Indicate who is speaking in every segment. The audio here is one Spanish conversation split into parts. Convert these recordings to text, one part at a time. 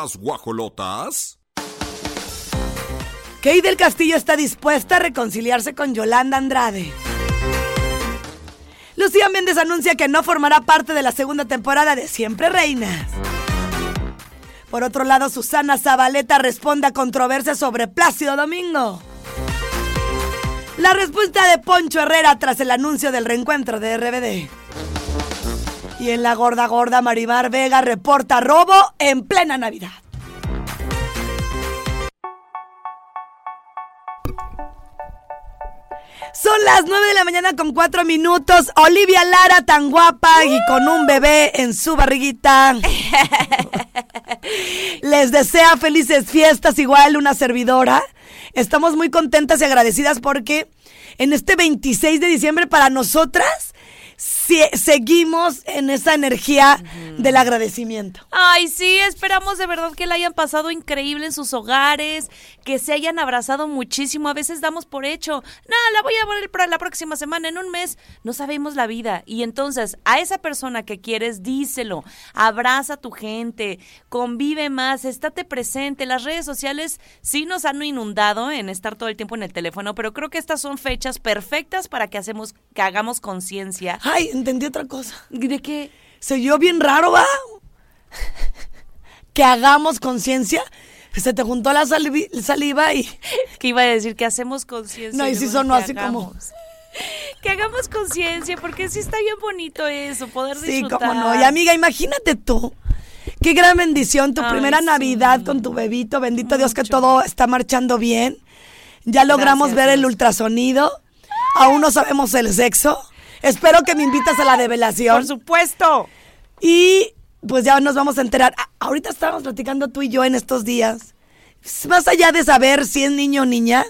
Speaker 1: Las guajolotas.
Speaker 2: Kate del Castillo está dispuesta a reconciliarse con Yolanda Andrade. Lucía Méndez anuncia que no formará parte de la segunda temporada de Siempre Reinas. Por otro lado, Susana Zabaleta responde a controversia sobre Plácido Domingo. La respuesta de Poncho Herrera tras el anuncio del reencuentro de RBD. Y en la gorda gorda Marimar Vega reporta robo en plena Navidad. Son las 9 de la mañana con 4 minutos. Olivia Lara tan guapa y con un bebé en su barriguita. Les desea felices fiestas igual una servidora. Estamos muy contentas y agradecidas porque en este 26 de diciembre para nosotras seguimos en esa energía del agradecimiento.
Speaker 3: Ay, sí, esperamos de verdad que la hayan pasado increíble en sus hogares, que se hayan abrazado muchísimo. A veces damos por hecho, no, la voy a ver para la próxima semana, en un mes. No sabemos la vida. Y entonces, a esa persona que quieres, díselo. Abraza a tu gente, convive más, estate presente. Las redes sociales sí nos han inundado en estar todo el tiempo en el teléfono, pero creo que estas son fechas perfectas para que, hacemos, que hagamos conciencia
Speaker 2: Ay, entendí otra cosa.
Speaker 3: ¿De qué?
Speaker 2: Se oyó bien raro, ¿va? que hagamos conciencia. Se te juntó la saliva y...
Speaker 3: Que iba a decir que hacemos conciencia.
Speaker 2: No, y si sonó así como...
Speaker 3: Que hagamos conciencia, porque sí está bien bonito eso, poder disfrutar.
Speaker 2: Sí, cómo no. Y amiga, imagínate tú. Qué gran bendición, tu primera Navidad con tu bebito. Bendito Dios que todo está marchando bien. Ya logramos ver el ultrasonido. Aún no sabemos el sexo. Espero que me invitas a la develación.
Speaker 3: Por supuesto.
Speaker 2: Y pues ya nos vamos a enterar. ahorita estábamos platicando tú y yo en estos días. Más allá de saber si es niño o niña,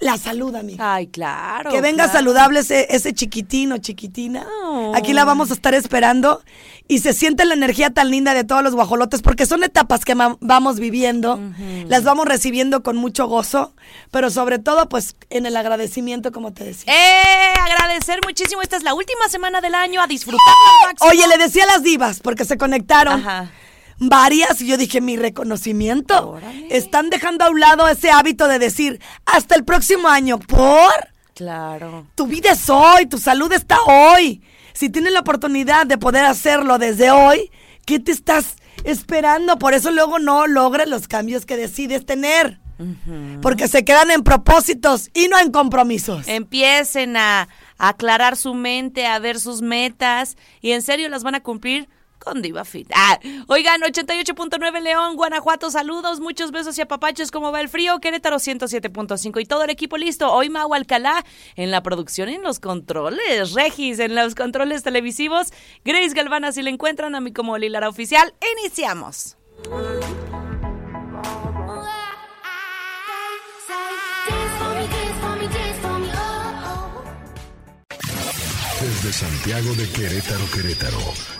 Speaker 2: la salud, amiga.
Speaker 3: Ay, claro.
Speaker 2: Que venga saludable ese, ese chiquitín o chiquitina. Aquí la vamos a estar esperando. Y se siente la energía tan linda de todos los guajolotes, porque son etapas que vamos viviendo. Las vamos recibiendo con mucho gozo. Pero sobre todo, pues, en el agradecimiento, como te decía.
Speaker 3: ¡Eh! Agradecer muchísimo. Esta es la última semana del año. A disfrutar
Speaker 2: Oye, le decía a las divas, porque se conectaron. Ajá varias y yo dije, mi reconocimiento. Están dejando a un lado ese hábito de decir, hasta el próximo año, ¿por?
Speaker 3: Claro.
Speaker 2: Tu vida es hoy, tu salud está hoy. Si tienes la oportunidad de poder hacerlo desde hoy, ¿qué te estás esperando? Por eso luego no logras los cambios que decides tener. Porque se quedan en propósitos y no en compromisos.
Speaker 3: Empiecen a aclarar su mente, a ver sus metas y en serio las van a cumplir con Diva Fit. Ah, oigan, 88.9 León, Guanajuato, saludos, muchos besos y apapachos. ¿Cómo va el frío? Querétaro 107.5 y todo el equipo listo. Hoy Mau Alcalá en la producción y en los controles. Regis en los controles televisivos. Grace Galvana, si le encuentran a mí como Lilara Oficial. Iniciamos.
Speaker 1: Desde Santiago de Querétaro, Querétaro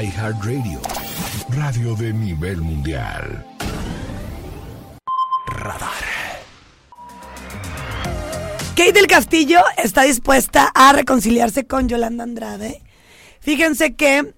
Speaker 1: iHeartRadio Radio de nivel mundial. Radar.
Speaker 2: Kate del Castillo está dispuesta a reconciliarse con Yolanda Andrade. Fíjense que,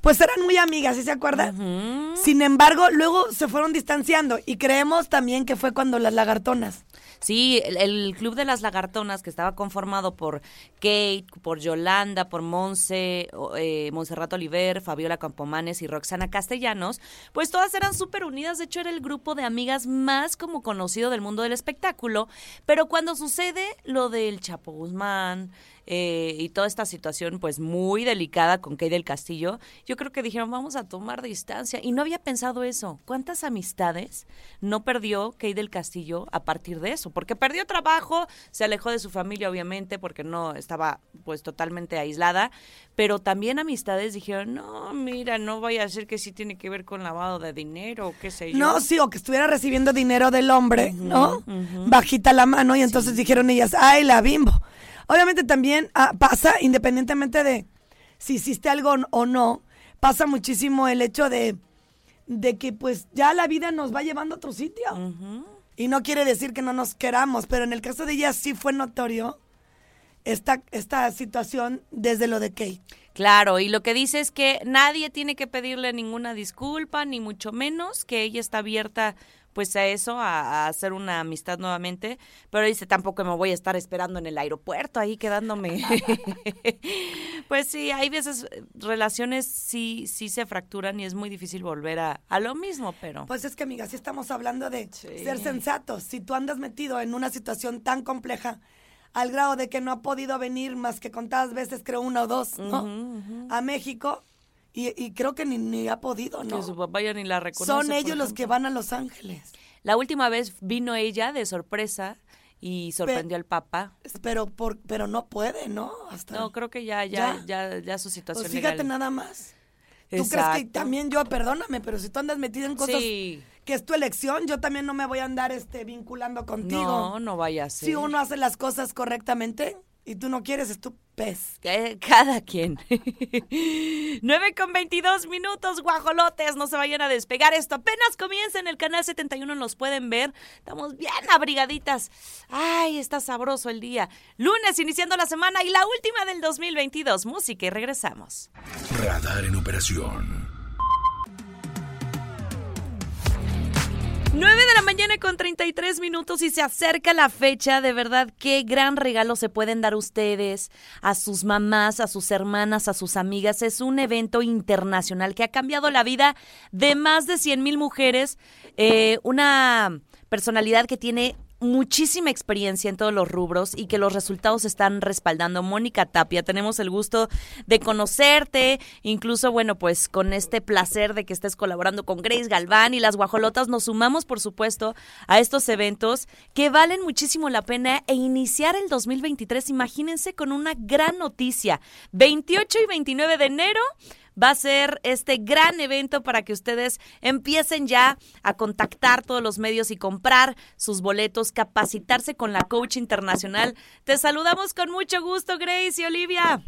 Speaker 2: pues eran muy amigas, ¿sí se acuerdan? Sin embargo, luego se fueron distanciando y creemos también que fue cuando las lagartonas
Speaker 3: Sí, el, Club de las Lagartonas, que estaba conformado por Kate, por Yolanda, por Monse, eh, Oliver, Fabiola Campomanes y Roxana Castellanos, pues todas eran súper unidas. De hecho, era el grupo de amigas más como conocido del mundo del espectáculo. Pero cuando sucede lo del Chapo Guzmán, eh, y toda esta situación pues muy delicada con Kay del Castillo, yo creo que dijeron vamos a tomar distancia y no había pensado eso. ¿Cuántas amistades no perdió Kay del Castillo a partir de eso? Porque perdió trabajo, se alejó de su familia obviamente porque no estaba pues totalmente aislada, pero también amistades dijeron, no, mira, no vaya a ser que sí tiene que ver con lavado de dinero o qué sé yo.
Speaker 2: No, sí, o que estuviera recibiendo dinero del hombre, ¿no? Bajita la mano y entonces dijeron ellas, ay, la bimbo. Obviamente también ah, pasa, independientemente de si hiciste algo o no, pasa muchísimo el hecho de, de que pues ya la vida nos va llevando a otro sitio. Y no quiere decir que no nos queramos, pero en el caso de ella sí fue notorio esta, esta situación desde lo de Kate.
Speaker 3: Claro, y lo que dice es que nadie tiene que pedirle ninguna disculpa, ni mucho menos, que ella está abierta pues a eso, a, hacer una amistad nuevamente, pero dice tampoco me voy a estar esperando en el aeropuerto ahí quedándome. pues sí, hay veces eh, relaciones sí, sí se fracturan y es muy difícil volver a, a lo mismo, pero...
Speaker 2: Pues es que amiga, si estamos hablando de ser sensatos, si tú andas metido en una situación tan compleja, al grado de que no ha podido venir más que contadas veces, creo una o dos, ¿no? A México y, creo que ni, ha podido, ¿no?
Speaker 3: Que su papá ya ni la reconoce.
Speaker 2: Son ellos los que van a Los Ángeles.
Speaker 3: La última vez vino ella de sorpresa y sorprendió al papá.
Speaker 2: Pero por, pero no puede, ¿no?
Speaker 3: Hasta no, creo que ya, ya, ya, ya, su situación.
Speaker 2: Pues fíjate nada más. ¿Tú crees que también yo, perdóname, pero si tú andas metido en cosas que es tu elección, yo también no me voy a andar este vinculando contigo.
Speaker 3: No, no vaya a ser.
Speaker 2: Si uno hace las cosas correctamente, y tú no quieres, es tu pez.
Speaker 3: Cada quien. 9 con 22 minutos, guajolotes. No se vayan a despegar. Esto apenas comienza en el canal 71. Nos pueden ver. Estamos bien abrigaditas. Ay, está sabroso el día. Lunes iniciando la semana y la última del 2022. Música y regresamos.
Speaker 1: Radar en operación.
Speaker 3: 9 de la mañana con 33 minutos y se acerca la fecha. De verdad, qué gran regalo se pueden dar ustedes a sus mamás, a sus hermanas, a sus amigas. Es un evento internacional que ha cambiado la vida de más de 100 mil mujeres. Eh, una personalidad que tiene muchísima experiencia en todos los rubros y que los resultados están respaldando. Mónica Tapia, tenemos el gusto de conocerte, incluso, bueno, pues con este placer de que estés colaborando con Grace Galván y las guajolotas, nos sumamos, por supuesto, a estos eventos que valen muchísimo la pena e iniciar el 2023, imagínense, con una gran noticia. 28 y 29 de enero va a ser este gran evento para que ustedes empiecen ya a contactar todos los medios y comprar sus boletos, capacitarse con la coach internacional. Te saludamos con mucho gusto, Grace y Olivia.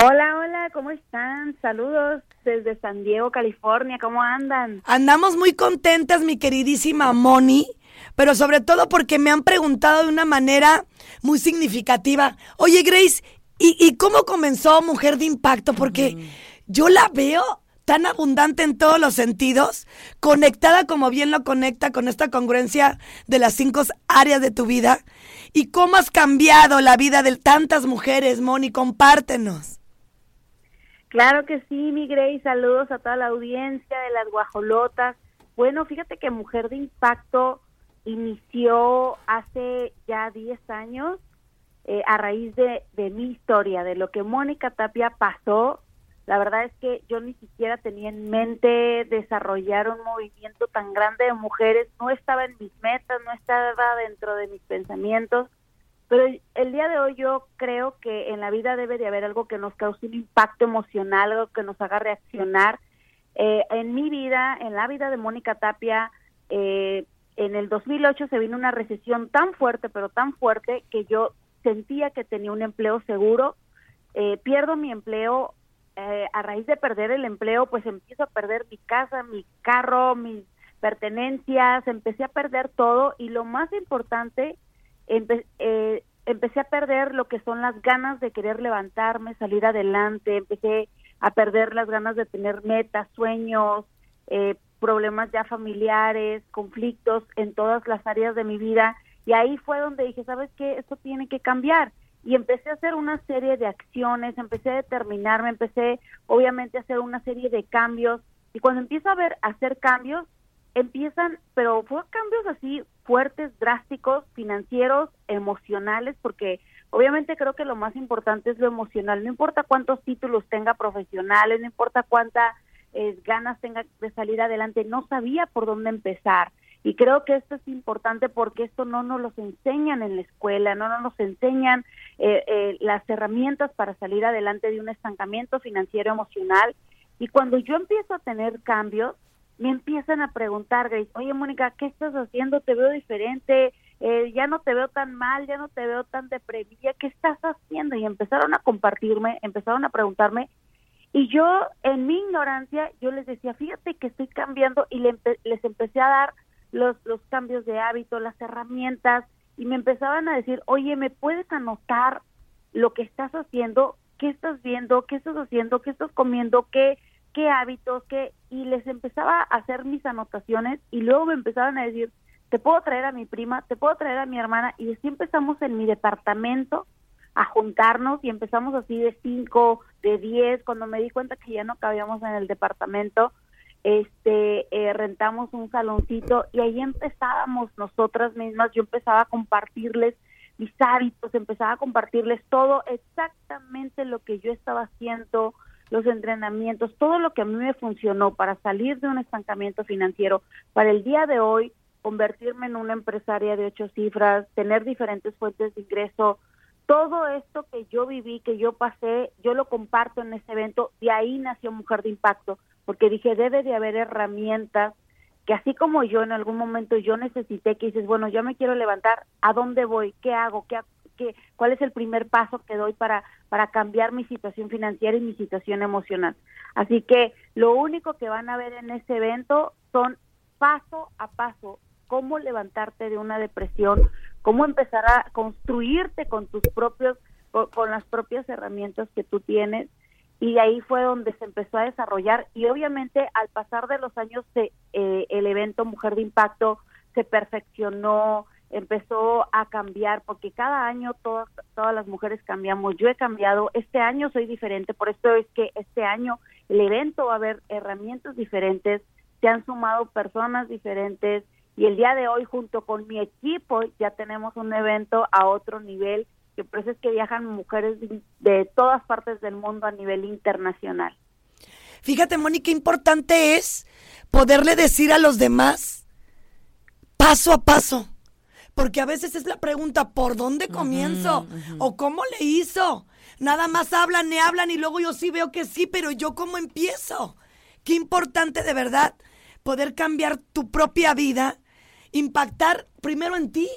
Speaker 4: Hola, hola, ¿cómo están? Saludos desde San Diego, California, ¿cómo andan?
Speaker 2: Andamos muy contentas, mi queridísima Moni, pero sobre todo porque me han preguntado de una manera muy significativa, oye Grace, ¿Y, cómo comenzó Mujer de Impacto? Porque yo la veo tan abundante en todos los sentidos, conectada como bien lo conecta con esta congruencia de las cinco áreas de tu vida. ¿Y cómo has cambiado la vida de tantas mujeres, Moni? Compártenos.
Speaker 4: Claro que sí, mi Grace. Saludos a toda la audiencia de las guajolotas. Bueno, fíjate que Mujer de Impacto inició hace ya 10 años eh, a raíz de, mi historia, de lo que Mónica Tapia pasó, la verdad es que yo ni siquiera tenía en mente desarrollar un movimiento tan grande de mujeres, no estaba en mis metas, no estaba dentro de mis pensamientos, pero el día de hoy yo creo que en la vida debe de haber algo que nos cause un impacto emocional, algo que nos haga reaccionar. Eh, en mi vida, en la vida de Mónica Tapia, eh, en el 2008 se vino una recesión tan fuerte, pero tan fuerte, que yo sentía que tenía un empleo seguro, eh, pierdo mi empleo, eh, a raíz de perder el empleo, pues empiezo a perder mi casa, mi carro, mis pertenencias, empecé a perder todo y lo más importante, eh, empecé a perder lo que son las ganas de querer levantarme, salir adelante, empecé a perder las ganas de tener metas, sueños, problemas ya familiares, conflictos en todas las áreas de mi vida y ahí fue donde dije, ¿sabes qué? Esto tiene que cambiar. Y empecé a hacer una serie de acciones, empecé a determinarme, empecé obviamente a hacer una serie de cambios. Y cuando empiezo a ver, hacer cambios, empiezan, pero fue cambios así fuertes, drásticos, financieros, emocionales, porque obviamente creo que lo más importante es lo emocional, no importa cuántos títulos tenga profesionales, no importa cuántas eh, ganas tenga de salir adelante, no sabía por dónde empezar. Y creo que esto es importante porque esto no nos lo enseñan en la escuela, no nos enseñan eh, eh, las herramientas para salir adelante de un estancamiento financiero emocional. Y cuando yo empiezo a tener cambios, me empiezan a preguntar, Grace, oye Mónica, ¿qué estás haciendo? Te veo diferente, eh, ya no te veo tan mal, ya no te veo tan deprimida, ¿qué estás haciendo? Y empezaron a compartirme, empezaron a preguntarme, y yo en mi ignorancia, yo les decía, fíjate que estoy cambiando y les empecé a dar los, los cambios de hábito, las herramientas, y me empezaban a decir, oye, ¿me puedes anotar lo que estás haciendo? ¿Qué estás viendo? ¿Qué estás haciendo? ¿Qué estás comiendo? ¿Qué, qué hábitos? ¿Qué? Y les empezaba a hacer mis anotaciones y luego me empezaban a decir, te puedo traer a mi prima, te puedo traer a mi hermana, y así empezamos en mi departamento a juntarnos y empezamos así de cinco, de diez, cuando me di cuenta que ya no cabíamos en el departamento, este eh, rentamos un saloncito y ahí empezábamos nosotras mismas, yo empezaba a compartirles mis hábitos, empezaba a compartirles todo exactamente lo que yo estaba haciendo, los entrenamientos, todo lo que a mí me funcionó para salir de un estancamiento financiero, para el día de hoy convertirme en una empresaria de ocho cifras, tener diferentes fuentes de ingreso, todo esto que yo viví, que yo pasé, yo lo comparto en ese evento, de ahí nació Mujer de Impacto, porque dije, debe de haber herramientas que así como yo en algún momento yo necesité que dices, bueno, yo me quiero levantar, ¿a dónde voy? ¿Qué hago? ¿Qué, qué cuál es el primer paso que doy para para cambiar mi situación financiera y mi situación emocional? Así que lo único que van a ver en ese evento son paso a paso cómo levantarte de una depresión, cómo empezar a construirte con tus propios con las propias herramientas que tú tienes. Y ahí fue donde se empezó a desarrollar. Y obviamente al pasar de los años se, eh, el evento Mujer de Impacto se perfeccionó, empezó a cambiar porque cada año todas todas las mujeres cambiamos. Yo he cambiado, este año soy diferente, por esto es que este año el evento va a haber herramientas diferentes, se han sumado personas diferentes y el día de hoy junto con mi equipo ya tenemos un evento a otro nivel que por eso es que viajan mujeres de, todas partes del mundo a nivel internacional.
Speaker 2: Fíjate, Mónica, importante es poderle decir a los demás paso a paso. Porque a veces es la pregunta, ¿por dónde comienzo? ¿O cómo le hizo? Nada más hablan y hablan y luego yo sí veo que sí, pero yo cómo empiezo. Qué importante de verdad poder cambiar tu propia vida, impactar primero en ti,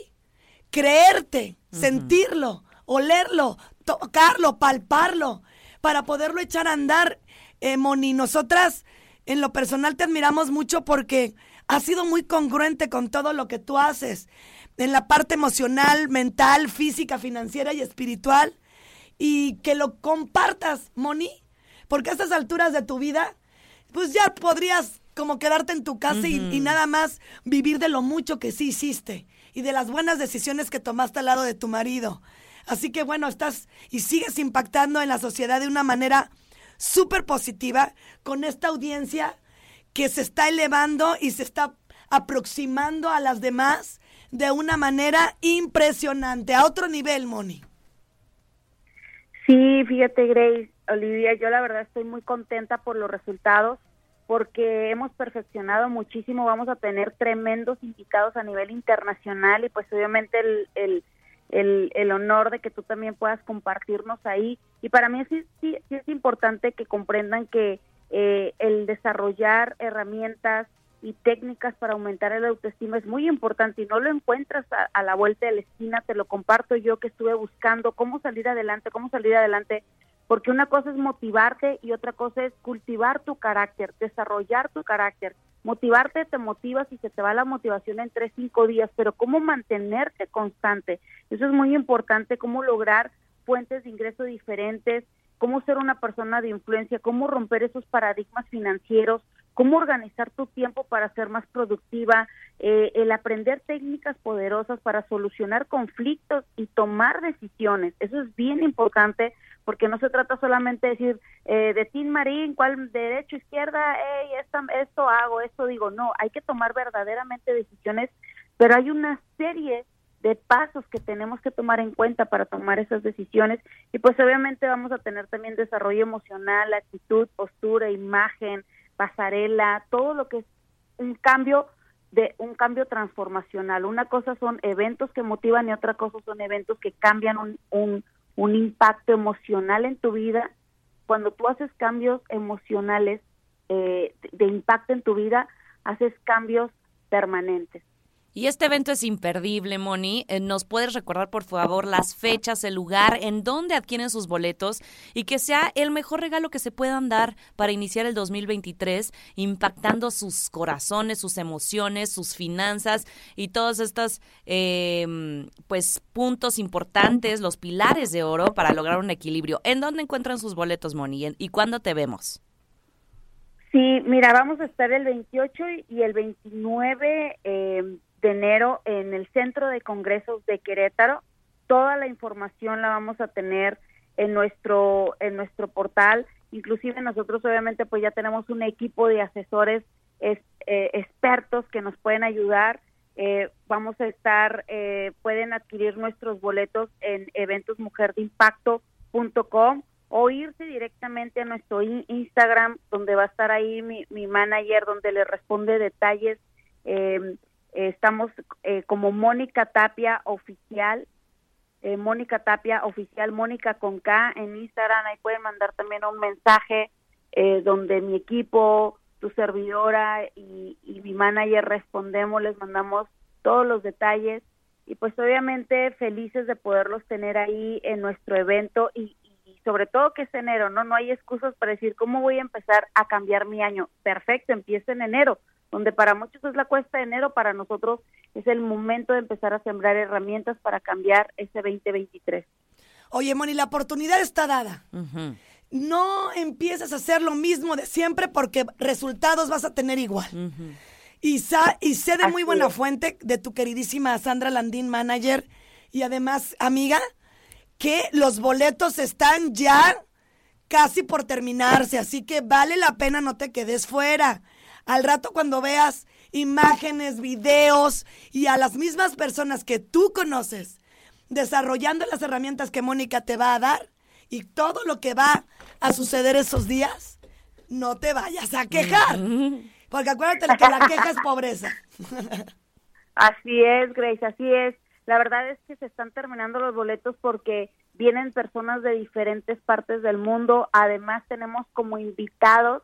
Speaker 2: creerte, sentirlo, olerlo, tocarlo, palparlo, para poderlo echar a andar. Eh, Moni, nosotras en lo personal te admiramos mucho porque has sido muy congruente con todo lo que tú haces, en la parte emocional, mental, física, financiera y espiritual, y que lo compartas, Moni, porque a estas alturas de tu vida, pues ya podrías como quedarte en tu casa y, y, nada más vivir de lo mucho que sí hiciste y de las buenas decisiones que tomaste al lado de tu marido. Así que bueno, estás y sigues impactando en la sociedad de una manera súper positiva con esta audiencia que se está elevando y se está aproximando a las demás de una manera impresionante, a otro nivel, Moni.
Speaker 4: Sí, fíjate, Grace, Olivia, yo la verdad estoy muy contenta por los resultados porque hemos perfeccionado muchísimo, vamos a tener tremendos invitados a nivel internacional y pues obviamente el, el, el, honor de que tú también puedas compartirnos ahí. Y para mí sí, sí, es importante que comprendan que eh, el desarrollar herramientas y técnicas para aumentar el autoestima es muy importante y no lo encuentras a, la vuelta de la esquina, te lo comparto yo que estuve buscando cómo salir adelante, cómo salir adelante, porque una cosa es motivarte y otra cosa es cultivar tu carácter, desarrollar tu carácter. Motivarte te motivas y se te va la motivación en tres, cinco días, pero cómo mantenerte constante. Eso es muy importante, cómo lograr fuentes de ingreso diferentes, cómo ser una persona de influencia, cómo romper esos paradigmas financieros, cómo organizar tu tiempo para ser más productiva, eh, el aprender técnicas poderosas para solucionar conflictos y tomar decisiones. Eso es bien importante porque no se trata solamente de decir eh, de Tim Marín, cuál derecho, izquierda, hey, esto hago, esto digo, no, hay que tomar verdaderamente decisiones, pero hay una serie de pasos que tenemos que tomar en cuenta para tomar esas decisiones y pues obviamente vamos a tener también desarrollo emocional, actitud, postura, imagen, pasarela, todo lo que es un cambio de un cambio transformacional. Una cosa son eventos que motivan y otra cosa son eventos que cambian un, un, un impacto emocional en tu vida. Cuando tú haces cambios emocionales eh, de impacto en tu vida, haces cambios permanentes.
Speaker 3: Y este evento es imperdible, Moni. Eh, ¿Nos puedes recordar, por favor, las fechas, el lugar, en dónde adquieren sus boletos y que sea el mejor regalo que se puedan dar para iniciar el 2023, impactando sus corazones, sus emociones, sus finanzas y todos estos em, pues puntos importantes, los pilares de oro para lograr un equilibrio? ¿En dónde encuentran sus boletos, Moni? ¿Y cuándo te vemos?
Speaker 4: Sí, mira, vamos a estar el 28 y el 29 eh, de enero en el Centro de Congresos de Querétaro. Toda la información la vamos a tener en nuestro en nuestro portal. Inclusive nosotros obviamente pues ya tenemos un equipo de asesores eh, expertos que nos pueden ayudar. Eh, vamos a estar, eh, pueden adquirir nuestros boletos en eventosmujerdeimpacto.com o irse directamente a nuestro Instagram donde va a estar ahí mi, mi manager donde le responde detalles eh, estamos eh, como Mónica Tapia Oficial, eh, Mónica Tapia Oficial, Mónica con K en Instagram, ahí pueden mandar también un mensaje eh, donde mi equipo, tu servidora y, mi manager respondemos, les mandamos todos los detalles y pues obviamente felices de poderlos tener ahí en nuestro evento y, y sobre todo que es enero, ¿no? No hay excusas para decir cómo voy a empezar a cambiar mi año. Perfecto, empieza en enero donde para muchos es la cuesta de enero, para nosotros es el momento de empezar a sembrar herramientas para cambiar ese 2023.
Speaker 2: Sé Moni, la oportunidad está dada. No empieces a hacer lo mismo de siempre porque resultados vas a tener igual. y, y sé de muy buena fuente de tu queridísima Sandra Landín, manager, y además amiga, que los boletos están ya casi por terminarse, así que vale la pena no te quedes fuera. Al rato cuando veas imágenes, videos y a las mismas personas que tú conoces desarrollando las herramientas que Mónica te va a dar y todo lo que va a suceder esos días, no te vayas a quejar. Porque acuérdate que la queja es pobreza.
Speaker 4: Así es, Grace, así es. La verdad es que se están terminando los boletos porque vienen personas de diferentes partes del mundo. Además, tenemos como invitados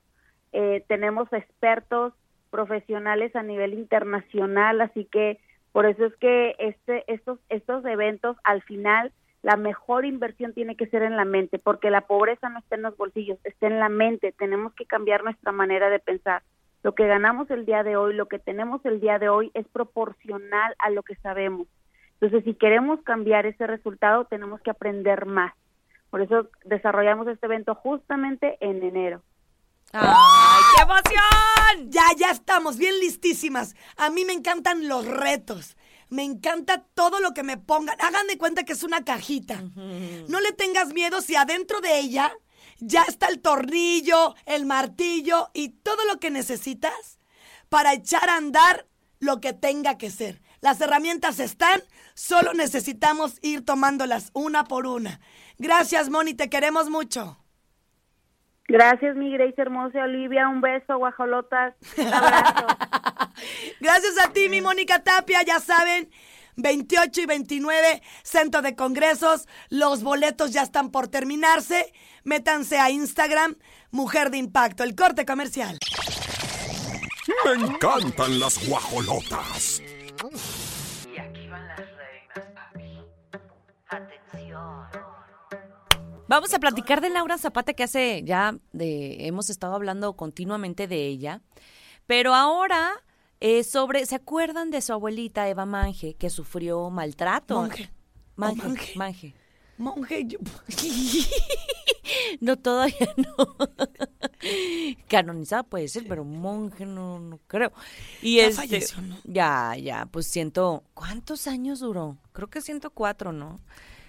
Speaker 4: eh, tenemos expertos profesionales a nivel internacional, así que por eso es que este, estos, estos eventos al final la mejor inversión tiene que ser en la mente, porque la pobreza no está en los bolsillos, está en la mente, tenemos que cambiar nuestra manera de pensar. Lo que ganamos el día de hoy, lo que tenemos el día de hoy es proporcional a lo que sabemos. Entonces, si queremos cambiar ese resultado, tenemos que aprender más. Por eso desarrollamos este evento justamente en enero.
Speaker 3: ¡Ay, qué emoción!
Speaker 2: Ya, ya estamos bien listísimas. A mí me encantan los retos. Me encanta todo lo que me pongan. Hagan de cuenta que es una cajita. No le tengas miedo si adentro de ella ya está el tornillo, el martillo y todo lo que necesitas para echar a andar lo que tenga que ser. Las herramientas están, solo necesitamos ir tomándolas una por una. Gracias, Moni, te queremos mucho.
Speaker 4: Gracias, mi Grace hermosa Olivia. Un beso, guajolotas. Un abrazo.
Speaker 2: Gracias a ti, mi Mónica Tapia. Ya saben, 28 y 29, Centro de Congresos. Los boletos ya están por terminarse. Métanse a Instagram, Mujer de Impacto, el corte comercial.
Speaker 1: Me encantan las guajolotas.
Speaker 3: Vamos a platicar de Laura Zapata, que hace ya de, hemos estado hablando continuamente de ella, pero ahora eh, sobre, ¿se acuerdan de su abuelita Eva Mange, que sufrió maltrato?
Speaker 2: Monje.
Speaker 3: Mange.
Speaker 2: Oh, monje.
Speaker 3: Mange.
Speaker 2: Monje, yo-
Speaker 3: No, todavía no. Canonizada puede ser, pero monje no, no creo. Y
Speaker 2: Ya
Speaker 3: este,
Speaker 2: falleció, ¿no?
Speaker 3: Ya, ya, pues ciento, ¿cuántos años duró? Creo que 104, ¿no?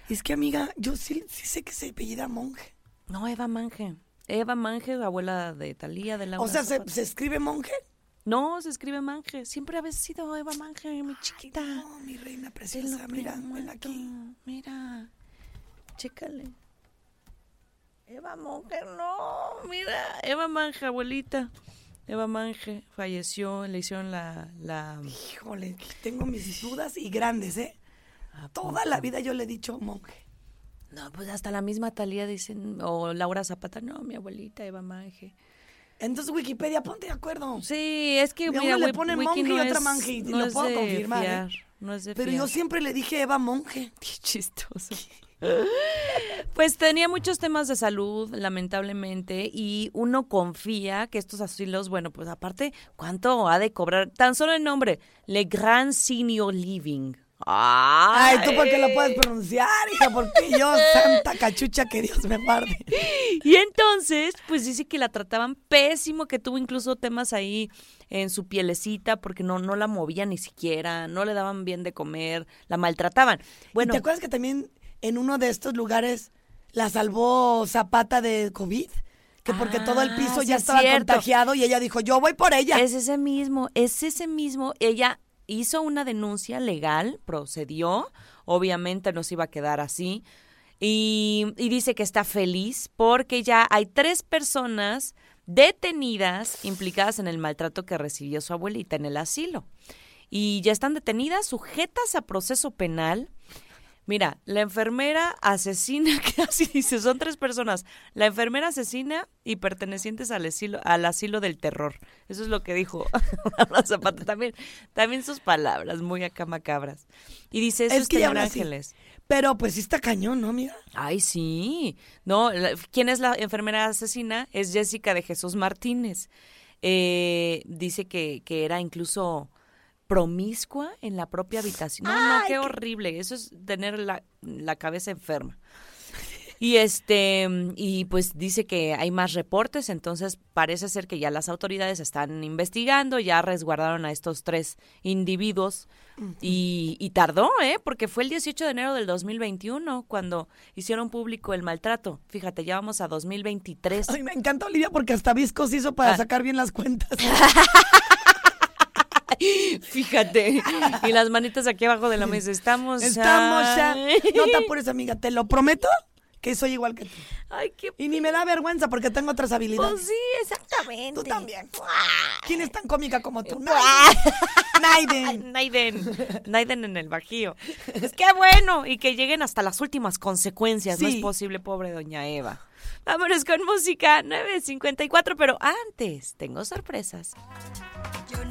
Speaker 2: Es que, amiga, yo sí, sí sé que se apellida monje.
Speaker 3: No, Eva Mange. Eva Mange, abuela de Talía, de la
Speaker 2: O sea, ¿se, se escribe monje?
Speaker 3: No, se escribe Mange. Siempre había sido Eva Mange, mi chiquita.
Speaker 2: No, mi reina preciosa, mira,
Speaker 3: prometo.
Speaker 2: aquí.
Speaker 3: Mira, chécale. Eva Monge, no, mira, Eva Mange, abuelita. Eva Mange falleció, le hicieron la... la
Speaker 2: Híjole, tengo mis dudas y grandes, ¿eh? Toda la vida yo le he dicho monje.
Speaker 3: no, pues hasta la misma Talía dicen, o Laura Zapata, no, mi abuelita Eva Mange.
Speaker 2: Entonces, Wikipedia, ponte de acuerdo.
Speaker 3: Sí, es que mira,
Speaker 2: uno le
Speaker 3: Wiki
Speaker 2: monje y otra manje, y
Speaker 3: no
Speaker 2: lo puedo confirmar, ¿eh?
Speaker 3: No es de
Speaker 2: Pero
Speaker 3: fiar.
Speaker 2: yo siempre le dije Eva monje.
Speaker 3: Qué chistoso. Pues tenía muchos temas de salud, lamentablemente, y uno confía que estos asilos, bueno, pues aparte, ¿cuánto ha de cobrar? Tan solo el nombre, Le Grand Senior Living.
Speaker 2: Ay,
Speaker 3: Ay,
Speaker 2: ¿tú por qué lo puedes pronunciar, hija? Porque yo, santa cachucha, que Dios me guarde.
Speaker 3: Y entonces, pues dice que la trataban pésimo, que tuvo incluso temas ahí en su pielecita porque no, no la movían ni siquiera, no le daban bien de comer, la maltrataban.
Speaker 2: Bueno, ¿te acuerdas que también en uno de estos lugares la salvó Zapata de COVID? Que porque
Speaker 3: Ah,
Speaker 2: todo el piso
Speaker 3: sí
Speaker 2: ya
Speaker 3: es
Speaker 2: estaba contagiado y ella dijo, yo voy por ella.
Speaker 3: Es ese mismo, es ese mismo. Ella hizo una denuncia legal, procedió, obviamente no se iba a quedar así, y, y dice que está feliz porque ya hay tres personas detenidas implicadas en el maltrato que recibió su abuelita en el asilo. Y ya están detenidas, sujetas a proceso penal. Mira, la enfermera asesina, así dice, son tres personas. La enfermera asesina y pertenecientes al asilo, al asilo del terror. Eso es lo que dijo Laura Zapata. También, también sus palabras, muy acá macabras. Y dice, eso
Speaker 2: Es
Speaker 3: es,
Speaker 2: que
Speaker 3: ángeles.
Speaker 2: Pero pues sí está cañón, ¿no, amiga?
Speaker 3: Ay, sí. No, la- ¿quién es la enfermera asesina? Es Jessica de Jesús Martínez. Eh, dice que, que era incluso promiscua en la propia habitación. No, no, qué horrible. Eso es tener la, la cabeza enferma. Y este, y pues dice que hay más reportes, entonces parece ser que ya las autoridades están investigando, ya resguardaron a estos tres individuos y, y tardó, ¿eh? Porque fue el 18 de enero del 2021 cuando hicieron público el maltrato. Fíjate, ya vamos a 2023.
Speaker 2: Ay, me encanta Olivia porque hasta Viscos hizo para
Speaker 3: Ah.
Speaker 2: sacar bien las cuentas.
Speaker 3: Fíjate. Y las manitas aquí abajo de la mesa. Estamos
Speaker 2: Estamos ya. No te apures, amiga, te lo prometo que soy igual que tú.
Speaker 3: Ay, qué...
Speaker 2: Y ni me da vergüenza porque tengo otras habilidades.
Speaker 3: Pues sí, exactamente.
Speaker 2: Tú también. ¿Quién es tan cómica como tú? Naiden.
Speaker 3: Naiden, Naiden en el bajío. Es que bueno, y que lleguen hasta las últimas consecuencias. No es posible, pobre doña Eva. Vámonos con música 9.54, pero antes tengo sorpresas.
Speaker 5: Yo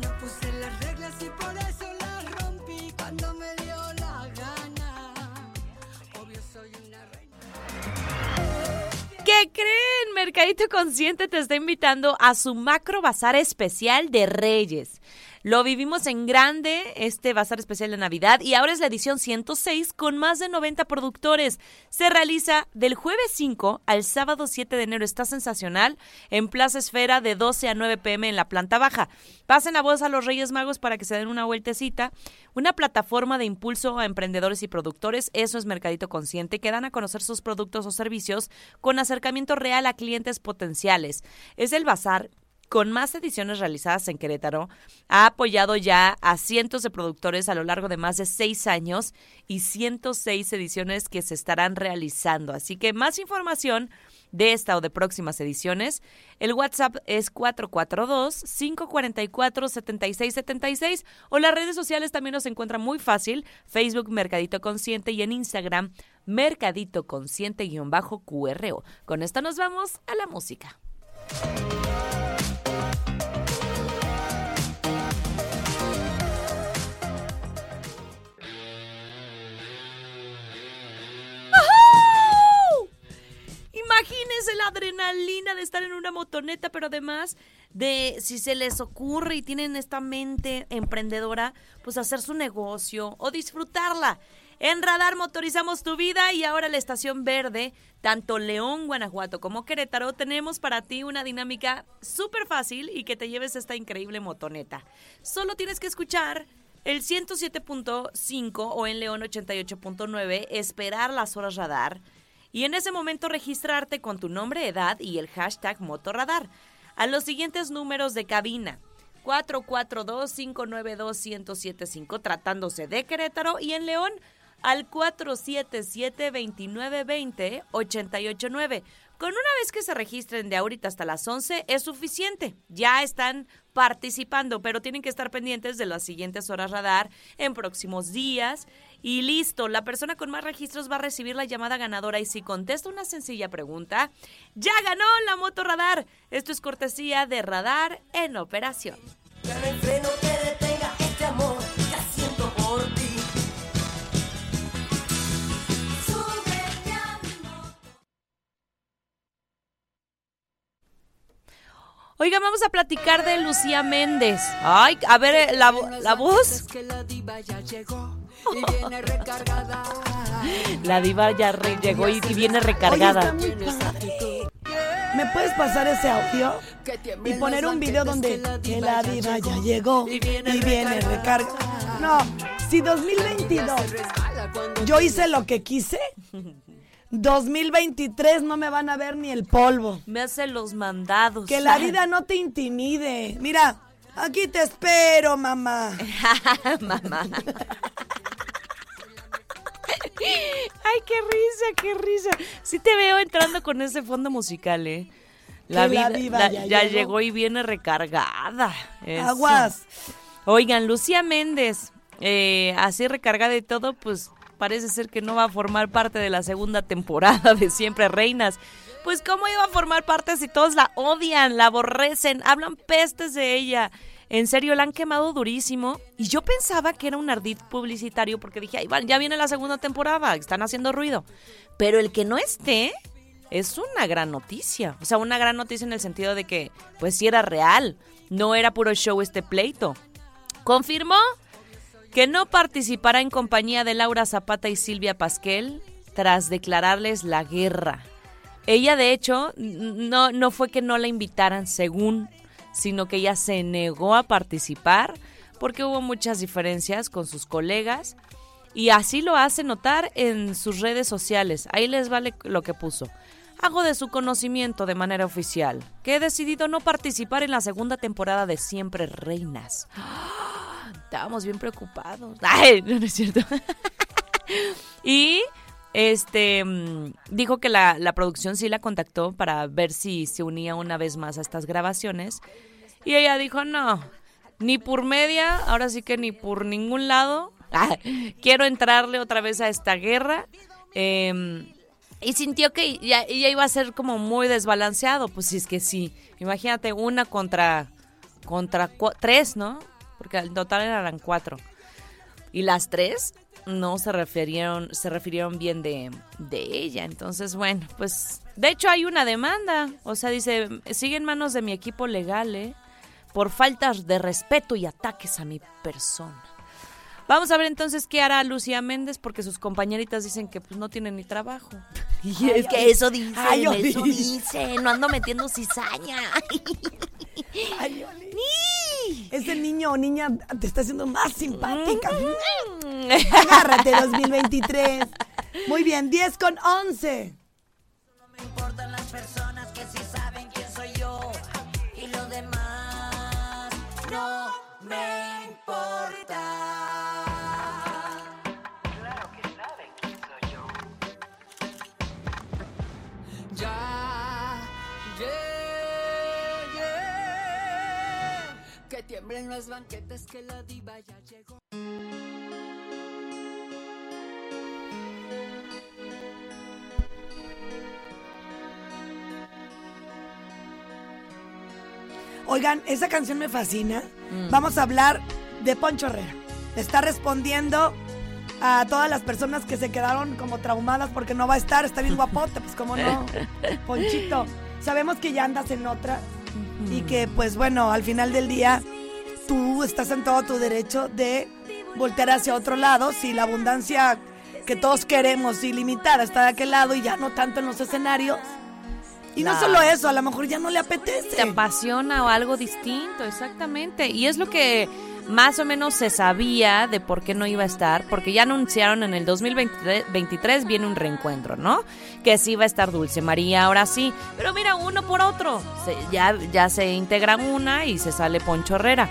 Speaker 3: ¿Qué creen? Mercadito Consciente te está invitando a su macro bazar especial de Reyes. Lo vivimos en grande, este bazar especial de Navidad, y ahora es la edición 106 con más de 90 productores. Se realiza del jueves 5 al sábado 7 de enero. Está sensacional en Plaza Esfera de 12 a 9 pm en la planta baja. Pasen la voz a los Reyes Magos para que se den una vueltecita. Una plataforma de impulso a emprendedores y productores, eso es Mercadito Consciente, que dan a conocer sus productos o servicios con acercamiento real a clientes potenciales. Es el bazar con más ediciones realizadas en Querétaro, ha apoyado ya a cientos de productores a lo largo de más de seis años y 106 ediciones que se estarán realizando. Así que más información de esta o de próximas ediciones, el WhatsApp es 442-544-7676 o las redes sociales también nos encuentran muy fácil, Facebook Mercadito Consciente y en Instagram Mercadito Consciente-QRO. Con esto nos vamos a la música. Imagínense la adrenalina de estar en una motoneta, pero además de si se les ocurre y tienen esta mente emprendedora, pues hacer su negocio o disfrutarla. En Radar motorizamos tu vida y ahora la estación verde, tanto León, Guanajuato como Querétaro, tenemos para ti una dinámica súper fácil y que te lleves esta increíble motoneta. Solo tienes que escuchar el 107.5 o en León 88.9, esperar las horas radar y en ese momento registrarte con tu nombre, edad y el hashtag motorradar a los siguientes números de cabina. 442-592-1075 tratándose de Querétaro y en León al 477-2920-889. Con una vez que se registren de ahorita hasta las 11 es suficiente. Ya están participando, pero tienen que estar pendientes de las siguientes horas radar en próximos días. Y listo, la persona con más registros va a recibir la llamada ganadora y si contesta una sencilla pregunta, ya ganó la moto radar. Esto es cortesía de radar en operación.
Speaker 5: Este amor que siento por ti. Súbete a mi moto.
Speaker 3: Oigan, vamos a platicar de Lucía Méndez. Ay, a ver, eh, la, la voz.
Speaker 5: Que la diva ya llegó y viene recargada.
Speaker 3: La diva ya re- llegó y, y viene
Speaker 2: Oye,
Speaker 3: recargada.
Speaker 2: está muy padre. ¿Me puedes pasar ese audio?
Speaker 5: Que
Speaker 2: Y poner un video donde
Speaker 5: que
Speaker 2: la diva ya llegó y viene recarga. No, si 2022
Speaker 5: Se resbala cuando
Speaker 2: yo hice lo que quise, 2023 no me van a ver ni el polvo.
Speaker 3: Me hace los mandados.
Speaker 2: Que la vida no te intimide. Mira, aquí te espero, mamá.
Speaker 3: Mamá. Ay, qué risa, qué risa. Sí te veo entrando con ese fondo musical, ¿eh? La
Speaker 2: Que
Speaker 3: vida
Speaker 2: la diva
Speaker 3: la-
Speaker 2: ya
Speaker 3: ya,
Speaker 2: llegó.
Speaker 3: llegó. y viene recargada. Eso.
Speaker 2: Aguas.
Speaker 3: Oigan, Lucía Méndez, eh, así recargada y todo, pues parece ser que no va a formar parte de la segunda temporada de Siempre Reinas. Pues cómo iba a formar parte si todos la odian, la aborrecen, hablan pestes de ella. En serio, la han quemado durísimo. Y yo pensaba que era un ardid publicitario porque dije, ay, ya viene la segunda temporada, están haciendo ruido. Pero el que no esté es una gran noticia. O sea, una gran noticia en el sentido de que, pues sí era real. No era puro show este pleito. Confirmó que no participará en compañía de Laura Zapata y Silvia Pasquel tras declararles la guerra. Ella, de hecho, no, no fue que no la invitaran, según, sino que ella se negó a participar porque hubo muchas diferencias con sus colegas y así lo hace notar en sus redes sociales. Ahí les vale lo que puso. Hago de su conocimiento de manera oficial que he decidido no participar en la segunda temporada de Siempre Reinas. Estábamos bien preocupados. Ay, no, no es cierto. y este mm, dijo que la, la producción sí la contactó para ver si se unía una vez más a estas grabaciones. Y ella dijo, no, ni por media, ahora sí que ni por ningún lado. Quiero entrarle otra vez a esta guerra. Em, y sintió que ya, iba a ser como muy desbalanceado. Pues sí, es que sí. Imagínate una contra, contra tres, ¿no? Porque al total eran cuatro. Y las tres no se refirieron, se refirieron bien de, de ella. Entonces, bueno, pues de hecho hay una demanda. O sea, dice, sigue en manos de mi equipo legal, ¿eh? Por faltas de respeto y ataques a mi persona. Vamos a ver entonces qué hará Lucía Méndez porque sus compañeritas dicen que pues no tienen ni trabajo. Y es que eso dicen,
Speaker 2: ay,
Speaker 3: eso
Speaker 2: Oli.
Speaker 3: dicen, no ando metiendo cizaña.
Speaker 2: Ay, Oli. Ese niño o niña te está haciendo más simpática. Agárrate 2023. Muy bien, 10 con 11.
Speaker 5: No me importan las personas que sí saben quién soy yo. Y lo demás no me importa. Ya llegué. Que tiemblen las banquetas que la diva ya llegó.
Speaker 2: Oigan, esa canción me fascina. Vamos a hablar de Poncho Herrera. Está respondiendo a todas las personas que se quedaron como traumadas porque no va a estar. Está bien guapote, pues cómo no. Ponchito, sabemos que ya andas en otra y que pues bueno, al final del día tú estás en todo tu derecho de voltear hacia otro lado si la abundancia que todos queremos ilimitada está de aquel lado y ya no tanto en los escenarios. Y no solo eso, a lo mejor ya no le apetece.
Speaker 3: te apasiona o algo distinto, exactamente. Y es lo que más o menos se sabía de por qué no iba a estar, porque ya anunciaron en el 2023 viene un reencuentro, ¿no? Que sí va a estar Dulce María, ahora sí. Pero mira, uno por otro. Ya, ya se integra una y se sale Poncho Herrera.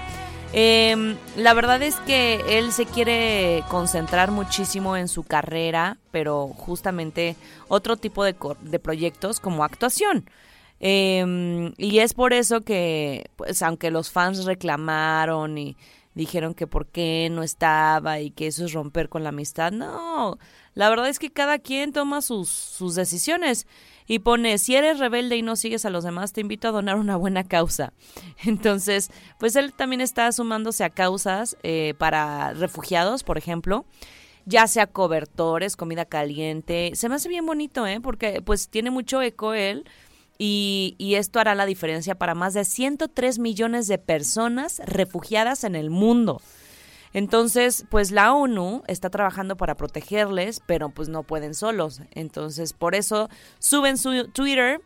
Speaker 3: Eh, la verdad es que él se quiere concentrar muchísimo en su carrera, pero justamente otro tipo de, proyectos como actuación. Eh, y es por eso que, pues, aunque los fans reclamaron y dijeron que por qué no estaba y que eso es romper con la amistad, no, la verdad es que cada quien toma sus, sus decisiones y pone, si eres rebelde y no sigues a los demás, te invito a donar una buena causa. Entonces, pues él también está sumándose a causas eh, para refugiados, por ejemplo ya sea cobertores, comida caliente. Se me hace bien bonito, ¿eh? Porque pues tiene mucho eco él y, y esto hará la diferencia para más de 103 millones de personas refugiadas en el mundo. Entonces, pues la ONU está trabajando para protegerles, pero pues no pueden solos. Entonces, por eso suben su Twitter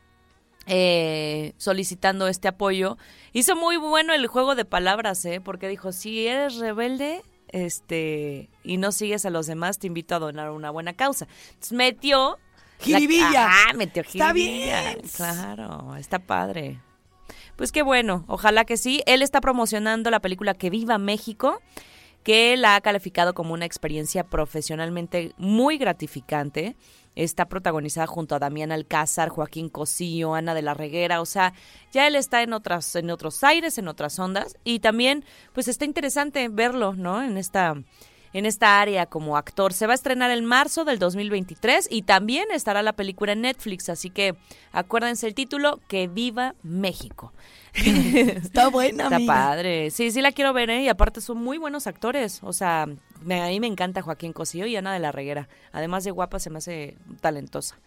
Speaker 3: eh, solicitando este apoyo. Hizo muy bueno el juego de palabras, ¿eh? Porque dijo, si eres rebelde este y no sigues a los demás, te invito a donar una buena causa. Metió... la-
Speaker 2: Jiribilla.
Speaker 3: Ah, metió
Speaker 2: Está
Speaker 3: jiribilla.
Speaker 2: bien.
Speaker 3: Claro, está padre. Pues qué bueno, ojalá que sí. Él está promocionando la película Que Viva México, que la ha calificado como una experiencia profesionalmente muy gratificante. Está protagonizada junto a Damián Alcázar, Joaquín Cosío, Ana de la Reguera, o sea, ya él está en otras en otros aires, en otras ondas y también pues está interesante verlo, ¿no? En esta en esta área como actor. Se va a estrenar en marzo del 2023 y también estará la película en Netflix, así que acuérdense el título, Que viva México.
Speaker 2: Está buena,
Speaker 3: Está
Speaker 2: amiga.
Speaker 3: padre. Sí, sí la quiero ver, ¿eh? Y aparte son muy buenos actores. O sea, me- a mí me encanta Joaquín Cosío y Ana de la Reguera. Además de guapa, se me hace talentosa.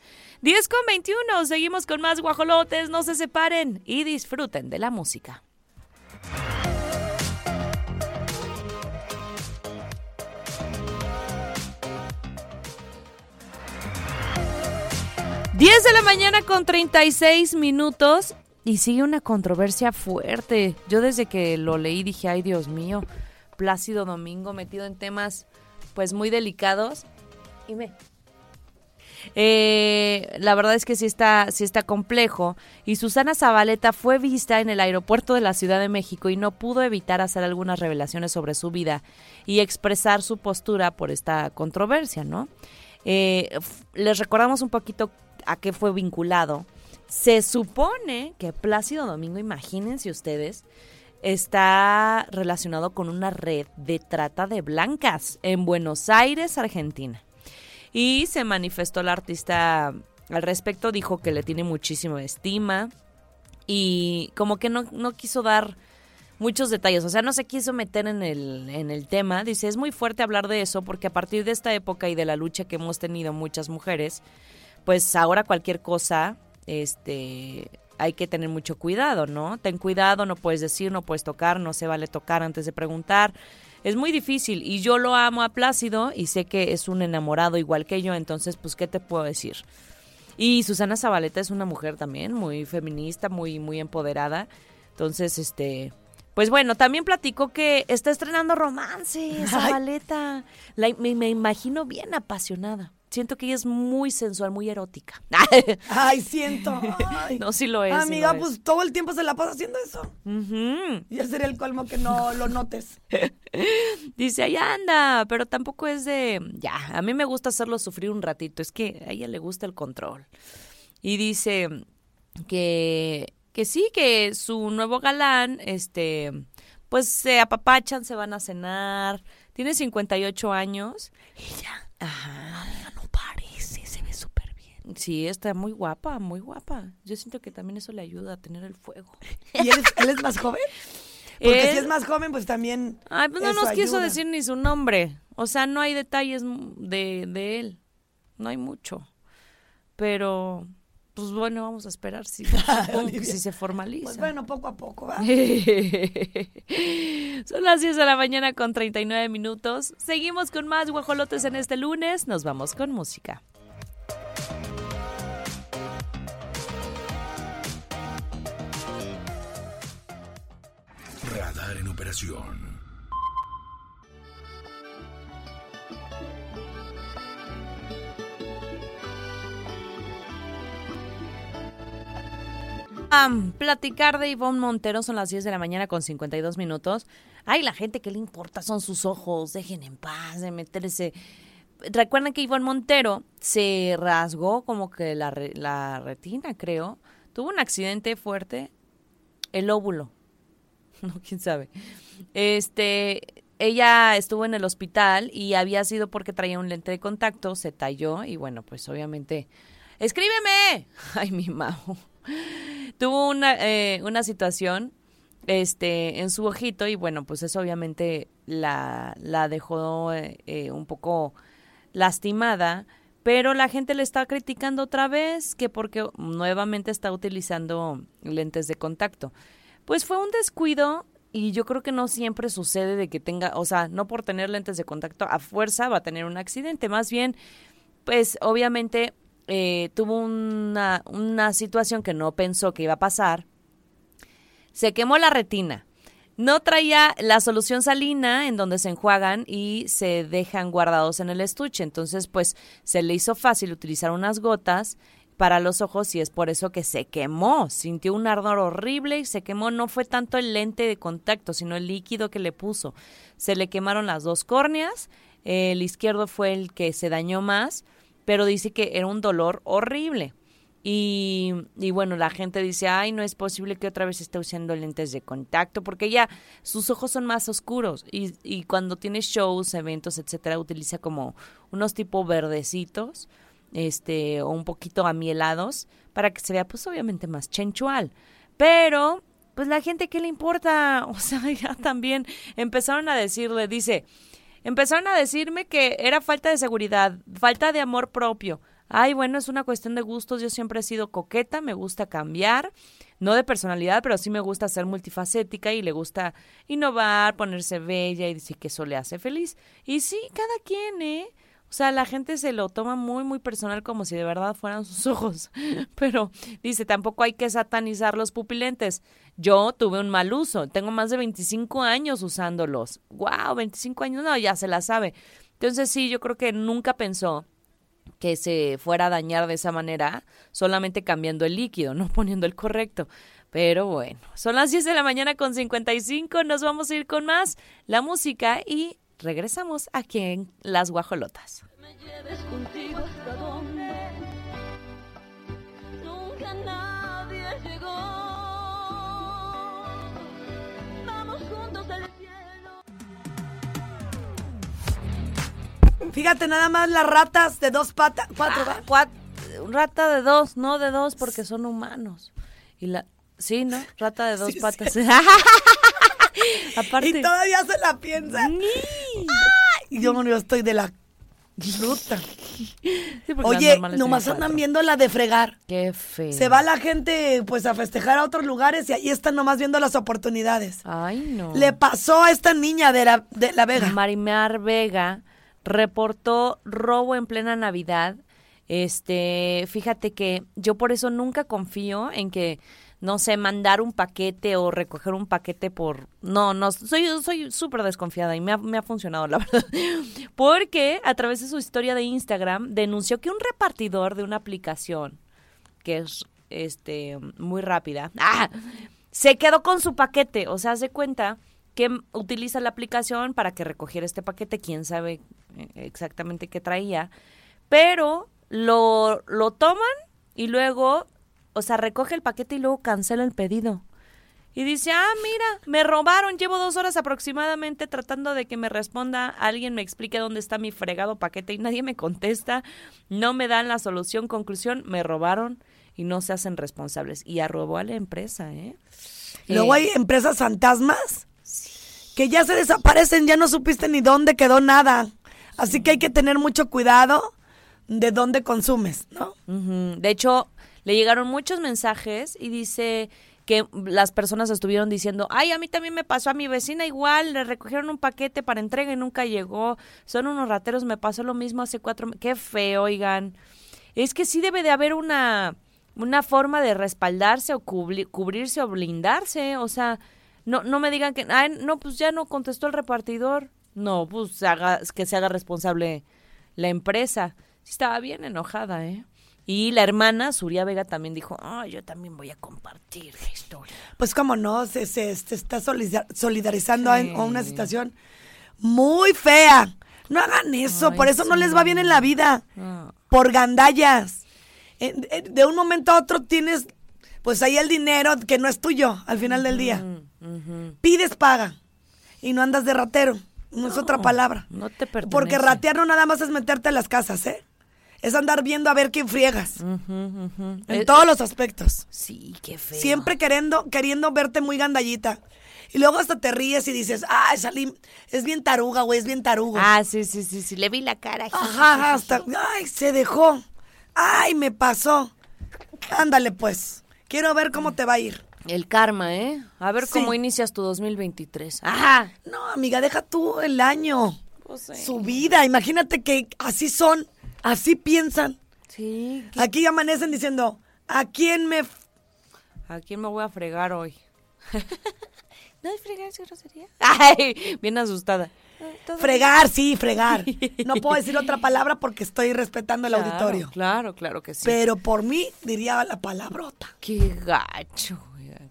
Speaker 3: 10 con 21. Seguimos con más guajolotes. No se separen y disfruten de la música. Diez de la mañana con 36 minutos y sigue una controversia fuerte. Yo desde que lo leí dije, ay Dios mío, Plácido Domingo metido en temas pues muy delicados. Y me... Eh, la verdad es que sí está, sí está complejo. Y Susana Zabaleta fue vista en el aeropuerto de la Ciudad de México y no pudo evitar hacer algunas revelaciones sobre su vida y expresar su postura por esta controversia, ¿no? Eh, les recordamos un poquito a qué fue vinculado. Se supone que Plácido Domingo, imagínense ustedes, está relacionado con una red de trata de blancas en Buenos Aires, Argentina. Y se manifestó la artista al respecto, dijo que le tiene muchísima estima y como que no, no quiso dar muchos detalles, o sea, no se quiso meter en el, en el tema. Dice, es muy fuerte hablar de eso porque a partir de esta época y de la lucha que hemos tenido muchas mujeres, pues ahora cualquier cosa, este, hay que tener mucho cuidado, ¿no? Ten cuidado, no puedes decir, no puedes tocar, no se vale tocar antes de preguntar. Es muy difícil y yo lo amo a Plácido y sé que es un enamorado igual que yo, entonces, pues, ¿qué te puedo decir? Y Susana Zabaleta es una mujer también muy feminista, muy, muy empoderada. Entonces, este, pues bueno, también platicó que está estrenando romance, Zabaleta. La- me, me imagino bien apasionada. Siento que ella es muy sensual, muy erótica.
Speaker 2: Ay, siento. Ay.
Speaker 3: no, sí lo es. sí
Speaker 2: Amiga,
Speaker 3: es.
Speaker 2: pues todo el tiempo se la pasa haciendo eso.
Speaker 3: Ujú.
Speaker 2: Ya sería el colmo que no lo notes.
Speaker 3: Dice, ahí anda, pero tampoco es de, ya, a mí me gusta hacerlo sufrir un ratito, es que a ella le gusta el control. Y dice que, que sí, que su nuevo galán, este, pues se apapachan, se van a cenar, tiene 58 años. Ella, ajá, no parece, se ve súper bien. Sí, está muy guapa, muy guapa. Yo siento que también eso le ayuda a tener el fuego.
Speaker 2: ¿Y él es, él es más joven? Porque
Speaker 3: Él-
Speaker 2: si es más joven, pues también.
Speaker 3: Ay, pues no nos quiso decir ni su nombre. O sea, no hay detalles de, de él. No hay mucho. Pero, pues bueno, vamos a esperar si, si se formaliza.
Speaker 2: Pues bueno, poco a poco, ¿va?
Speaker 3: Son las 10 de la mañana con 39 minutos. Seguimos con más guajolotes en este lunes. Nos vamos con música.
Speaker 1: Radar en operación.
Speaker 3: Platicar de Ivonne Montero son las 10 de la mañana con 52 minutos. Ay, la gente que le importa son sus ojos, dejen en paz de meterse. Recuerden que Ivonne Montero se rasgó como que la, la retina, creo. Tuvo un accidente fuerte, el óvulo. No, quién sabe. Este, ella estuvo en el hospital y había sido porque traía un lente de contacto, se talló y bueno, pues obviamente, escríbeme. Ay, mi majo. Tuvo una, eh, una situación este, en su ojito y bueno, pues eso obviamente la, la dejó eh, eh, un poco lastimada, pero la gente le está criticando otra vez que porque nuevamente está utilizando lentes de contacto. Pues fue un descuido y yo creo que no siempre sucede de que tenga, o sea, no por tener lentes de contacto a fuerza va a tener un accidente, más bien, pues obviamente eh, tuvo una, una situación que no pensó que iba a pasar, se quemó la retina. No traía la solución salina en donde se enjuagan y se dejan guardados en el estuche. Entonces, pues se le hizo fácil utilizar unas gotas para los ojos y es por eso que se quemó. Sintió un ardor horrible y se quemó. No fue tanto el lente de contacto, sino el líquido que le puso. Se le quemaron las dos córneas. El izquierdo fue el que se dañó más, pero dice que era un dolor horrible. Y, bueno, la gente dice, ay, no es posible que otra vez esté usando lentes de contacto, porque ya sus ojos son más oscuros y, y cuando tiene shows, eventos, etcétera, utiliza como unos tipo verdecitos, este, o un poquito amielados, para que se vea, pues obviamente más chenchual. Pero, pues la gente, ¿qué le importa? O sea, ya también empezaron a decirle, dice, empezaron a decirme que era falta de seguridad, falta de amor propio. Ay, bueno, es una cuestión de gustos. Yo siempre he sido coqueta, me gusta cambiar, no de personalidad, pero sí me gusta ser multifacética y le gusta innovar, ponerse bella y decir que eso le hace feliz. Y sí, cada quien, ¿eh? O sea, la gente se lo toma muy, muy personal como si de verdad fueran sus ojos. Pero dice, tampoco hay que satanizar los pupilentes. Yo tuve un mal uso. Tengo más de 25 años usándolos. ¡Wow! 25 años. No, ya se la sabe. Entonces sí, yo creo que nunca pensó que se fuera a dañar de esa manera, solamente cambiando el líquido, no poniendo el correcto. Pero bueno, son las 10 de la mañana con 55, nos vamos a ir con más la música y regresamos aquí en Las Guajolotas.
Speaker 6: me lleves contigo hasta donde nunca nadie llegó. Vamos juntos al cielo.
Speaker 2: Fíjate nada más las ratas de dos patas, cuatro.
Speaker 3: Cuat- rata de dos, no de dos porque son humanos. Y la sí, ¿no? Rata de dos
Speaker 2: Sí,
Speaker 3: patas. Aparte
Speaker 2: Y todavía se la piensa.
Speaker 3: Ni.
Speaker 2: Y yo, yo estoy de la fruta.
Speaker 3: Sí,
Speaker 2: Oye, nomás andan
Speaker 3: cuatro.
Speaker 2: viendo la de fregar.
Speaker 3: Qué feo.
Speaker 2: Se va la gente pues a festejar a otros lugares y ahí están nomás viendo las oportunidades.
Speaker 3: Ay, no.
Speaker 2: Le pasó a esta niña de la, de la Vega.
Speaker 3: Marimar Vega reportó robo en plena Navidad. Este, fíjate que yo por eso nunca confío en que no sé, mandar un paquete o recoger un paquete por no, no soy soy súper desconfiada y me ha, me ha funcionado la verdad. Porque a través de su historia de Instagram denunció que un repartidor de una aplicación que es este muy rápida, ¡ah! se quedó con su paquete, o sea, se cuenta que utiliza la aplicación para que recogiera este paquete, quién sabe eh, exactamente qué traía, pero lo, lo toman y luego, o sea, recoge el paquete y luego cancela el pedido. Y dice, ah, mira, me robaron, llevo dos horas aproximadamente tratando de que me responda, alguien me explique dónde está mi fregado paquete y nadie me contesta, no me dan la solución, conclusión, me robaron y no se hacen responsables. Y arrobó a la empresa, ¿eh?
Speaker 2: Luego
Speaker 3: Eh,
Speaker 2: hay empresas fantasmas que ya se desaparecen, ya no supiste ni dónde quedó nada. Así que hay que tener mucho cuidado de dónde consumes, ¿no?
Speaker 3: De hecho, le llegaron muchos mensajes y dice que las personas estuvieron diciendo, ay, a mí también me pasó, a mi vecina igual, le recogieron un paquete para entrega y nunca llegó, son unos rateros, me pasó lo mismo hace cuatro meses, qué feo, oigan. Es que sí debe de haber una, una forma de respaldarse o cubri- cubrirse o blindarse, o sea, no, no me digan que, ay, no, pues ya no contestó el repartidor. No, pues haga, que se haga responsable la empresa. Estaba bien enojada, ¿eh? Y la hermana, Suria Vega, también dijo, ah, yo también voy a compartir la historia.
Speaker 2: Pues como no, se, se- se está solidar- solidarizando
Speaker 3: Sí.
Speaker 2: en una situación muy fea. No hagan eso,
Speaker 3: Ay,
Speaker 2: por eso no les va bien en la vida.
Speaker 3: Ah.
Speaker 2: Por gandallas. En- en- De un momento a otro tienes, pues ahí el dinero que no es tuyo al final del día. Pides paga y no andas de ratero. No, es otra palabra.
Speaker 3: no te pertenece.
Speaker 2: Porque ratear no nada más es meterte a las casas, ¿eh? Es andar viendo a ver quién friegas. En
Speaker 3: Eh,
Speaker 2: todos los aspectos.
Speaker 3: Sí, qué feo.
Speaker 2: Siempre queriendo, queriendo verte muy gandallita. Y luego hasta te ríes y dices, ay, salí, es bien taruga, güey, es bien tarugo.
Speaker 3: Ah, sí, sí, sí, sí, le vi la cara.
Speaker 2: Ajá, hasta, ay, se dejó. Ay, me pasó. Ándale, pues. Quiero ver cómo te va a ir.
Speaker 3: El karma, ¿eh? A ver
Speaker 2: Sí.
Speaker 3: cómo inicias tu 2023. Ajá.
Speaker 2: No, amiga, deja tú el año.
Speaker 3: Pues sí.
Speaker 2: Su vida. Imagínate que así son, así piensan.
Speaker 3: Sí. ¿qué-
Speaker 2: Aquí amanecen diciendo, ¿a quién me...
Speaker 3: ¿A quién me voy a fregar hoy? ¿No hay fregar es grosería? Ay, bien asustada. Todo
Speaker 2: Fregar, sí, fregar. No puedo decir otra palabra porque estoy respetando el
Speaker 3: Claro,
Speaker 2: auditorio.
Speaker 3: Claro, claro que sí.
Speaker 2: Pero por mí diría la palabrota.
Speaker 3: Qué gacho.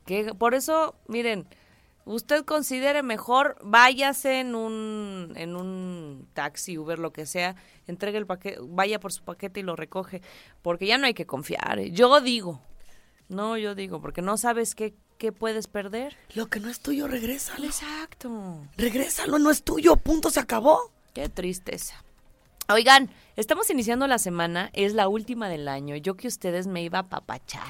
Speaker 3: qué- por eso, miren, usted considere mejor, váyase en un, en un taxi, Uber, lo que sea, entregue el paquete, vaya por su paquete y lo recoge, porque ya no hay que confiar. ¿eh? Yo digo, no, yo digo, porque no sabes qué, qué puedes perder.
Speaker 2: Lo que no es tuyo, regrésalo.
Speaker 3: Exacto.
Speaker 2: Regrésalo, no es tuyo, punto, se acabó.
Speaker 3: Qué tristeza. Oigan, estamos iniciando la semana, es la última del año. Yo que ustedes me iba a papachar,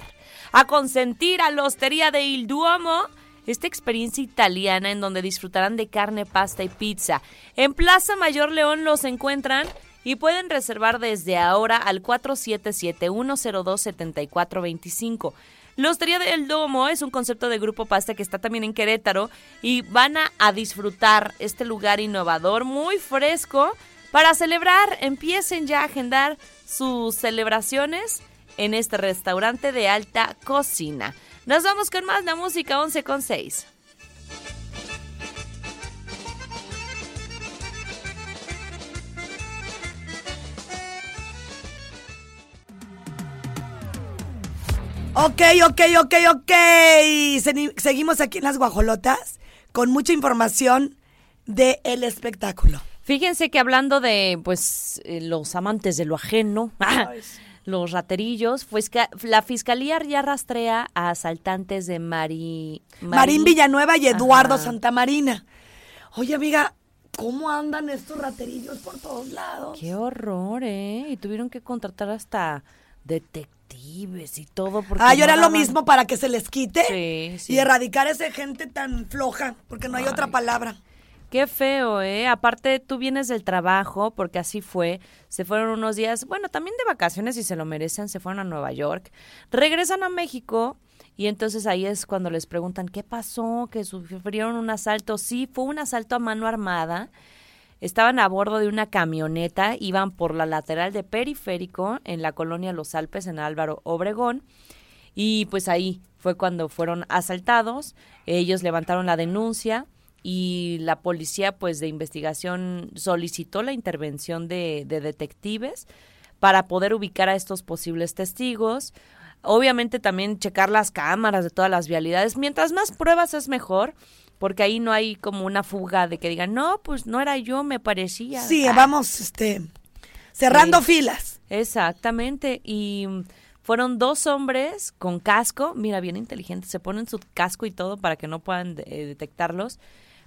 Speaker 3: a consentir a la hostería de Il Duomo, esta experiencia italiana en donde disfrutarán de carne, pasta y pizza. En Plaza Mayor León los encuentran y pueden reservar desde ahora al 477-102-7425. La Hostería del Domo es un concepto de grupo pasta que está también en Querétaro y van a, a disfrutar este lugar innovador, muy fresco, para celebrar. Empiecen ya a agendar sus celebraciones en este restaurante de alta cocina. Nos vamos con más la música 11 con 6.
Speaker 2: Ok, ok, ok, ok. Seguimos aquí en las guajolotas con mucha información del el espectáculo.
Speaker 3: Fíjense que hablando de pues eh, los amantes de lo ajeno, los raterillos, pues la fiscalía ya rastrea a asaltantes de Mari,
Speaker 2: Marín Villanueva y Eduardo
Speaker 3: Ajá.
Speaker 2: Santamarina. Oye, amiga, ¿cómo andan estos raterillos por todos lados?
Speaker 3: Qué horror, ¿eh? Y tuvieron que contratar hasta detectives y todo porque
Speaker 2: Ah, yo era lo mismo para que se les quite
Speaker 3: Sí, sí.
Speaker 2: y erradicar a esa gente tan floja, porque no hay otra palabra.
Speaker 3: Qué feo, ¿eh? Aparte, tú vienes del trabajo, porque así fue. Se fueron unos días, bueno, también de vacaciones y se lo merecen, se fueron a Nueva York. Regresan a México y entonces ahí es cuando les preguntan, ¿qué pasó? Que sufrieron un asalto. Sí, fue un asalto a mano armada. Estaban a bordo de una camioneta, iban por la lateral de Periférico en la colonia Los Alpes, en Álvaro Obregón. Y pues ahí fue cuando fueron asaltados. Ellos levantaron la denuncia y la policía pues de investigación solicitó la intervención de, de detectives para poder ubicar a estos posibles testigos. Obviamente también checar las cámaras de todas las vialidades. Mientras más pruebas es mejor, porque ahí no hay como una fuga de que digan, no, pues no era yo, me parecía.
Speaker 2: Sí,
Speaker 3: Ah.
Speaker 2: vamos, este, cerrando
Speaker 3: Sí.
Speaker 2: filas.
Speaker 3: Exactamente. Y fueron dos hombres con casco, mira, bien inteligentes, se ponen su casco y todo para que no puedan eh, detectarlos,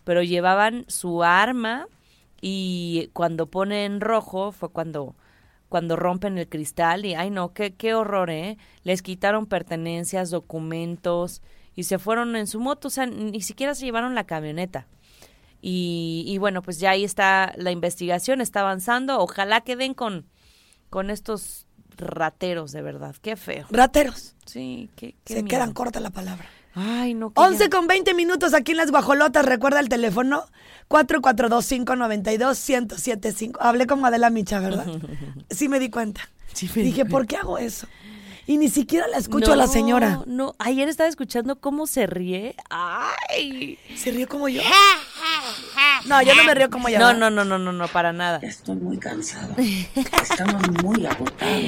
Speaker 3: pero llevaban su arma y cuando ponen rojo fue cuando cuando rompen el cristal y ay no, qué, qué horror, ¿eh? Les quitaron pertenencias, documentos y se fueron en su moto, o sea, ni siquiera se llevaron la camioneta. Y, y bueno, pues ya ahí está la investigación, está avanzando. Ojalá queden con, con estos rateros, de verdad. Qué feo.
Speaker 2: Rateros.
Speaker 3: Sí, qué, qué
Speaker 2: Se
Speaker 3: miedo.
Speaker 2: quedan corta la palabra.
Speaker 3: Ay, no. que
Speaker 2: 11
Speaker 3: ya-
Speaker 2: con 20 minutos aquí en Las Guajolotas. Recuerda el teléfono 442-592-1075. Hablé como Adela Micha, ¿verdad? Sí me di cuenta.
Speaker 3: Sí me di
Speaker 2: Dije, ¿por qué hago eso? Y ni siquiera la escucho a la señora.
Speaker 3: No, ayer estaba escuchando cómo se ríe. Ay.
Speaker 2: Se rió como yo. No, yo no me río como ella.
Speaker 3: No, no, no, no, no, no, para nada.
Speaker 7: Estoy muy cansado. Estamos muy agotados.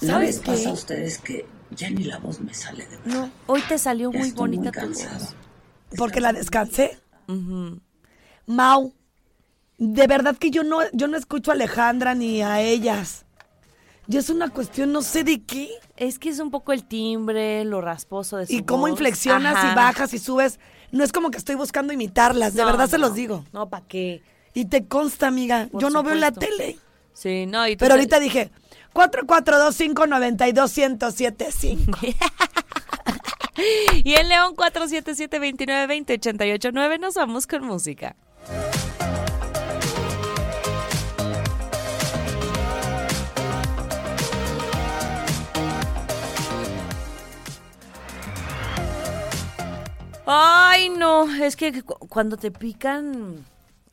Speaker 7: ¿No
Speaker 3: ¿Sabes
Speaker 7: les pasa
Speaker 3: qué?
Speaker 7: a ustedes que ya ni la voz me sale de
Speaker 3: No, hoy te salió
Speaker 7: Ya
Speaker 3: muy
Speaker 7: estoy muy
Speaker 3: bonita tu voz.
Speaker 2: Porque la descansé.
Speaker 3: Ujú.
Speaker 2: Mau, de verdad que yo no, yo no escucho a Alejandra ni a ellas. Y es una cuestión, no sé de qué.
Speaker 3: Es que es un poco el timbre, lo rasposo de su
Speaker 2: Y cómo
Speaker 3: voz.
Speaker 2: inflexionas
Speaker 3: Ajá.
Speaker 2: y bajas y subes. No es como que estoy buscando imitarlas, de
Speaker 3: No,
Speaker 2: verdad se los digo.
Speaker 3: No, ¿para qué?
Speaker 2: Y te consta, amiga.
Speaker 3: Por
Speaker 2: yo no veo la tele.
Speaker 3: Sí, no, y tú
Speaker 2: Pero
Speaker 3: te-
Speaker 2: ahorita dije, 4425-92-1075.
Speaker 3: Y en León 477-2920-889 nos vamos con música. Ay, no, es que cu- cuando te pican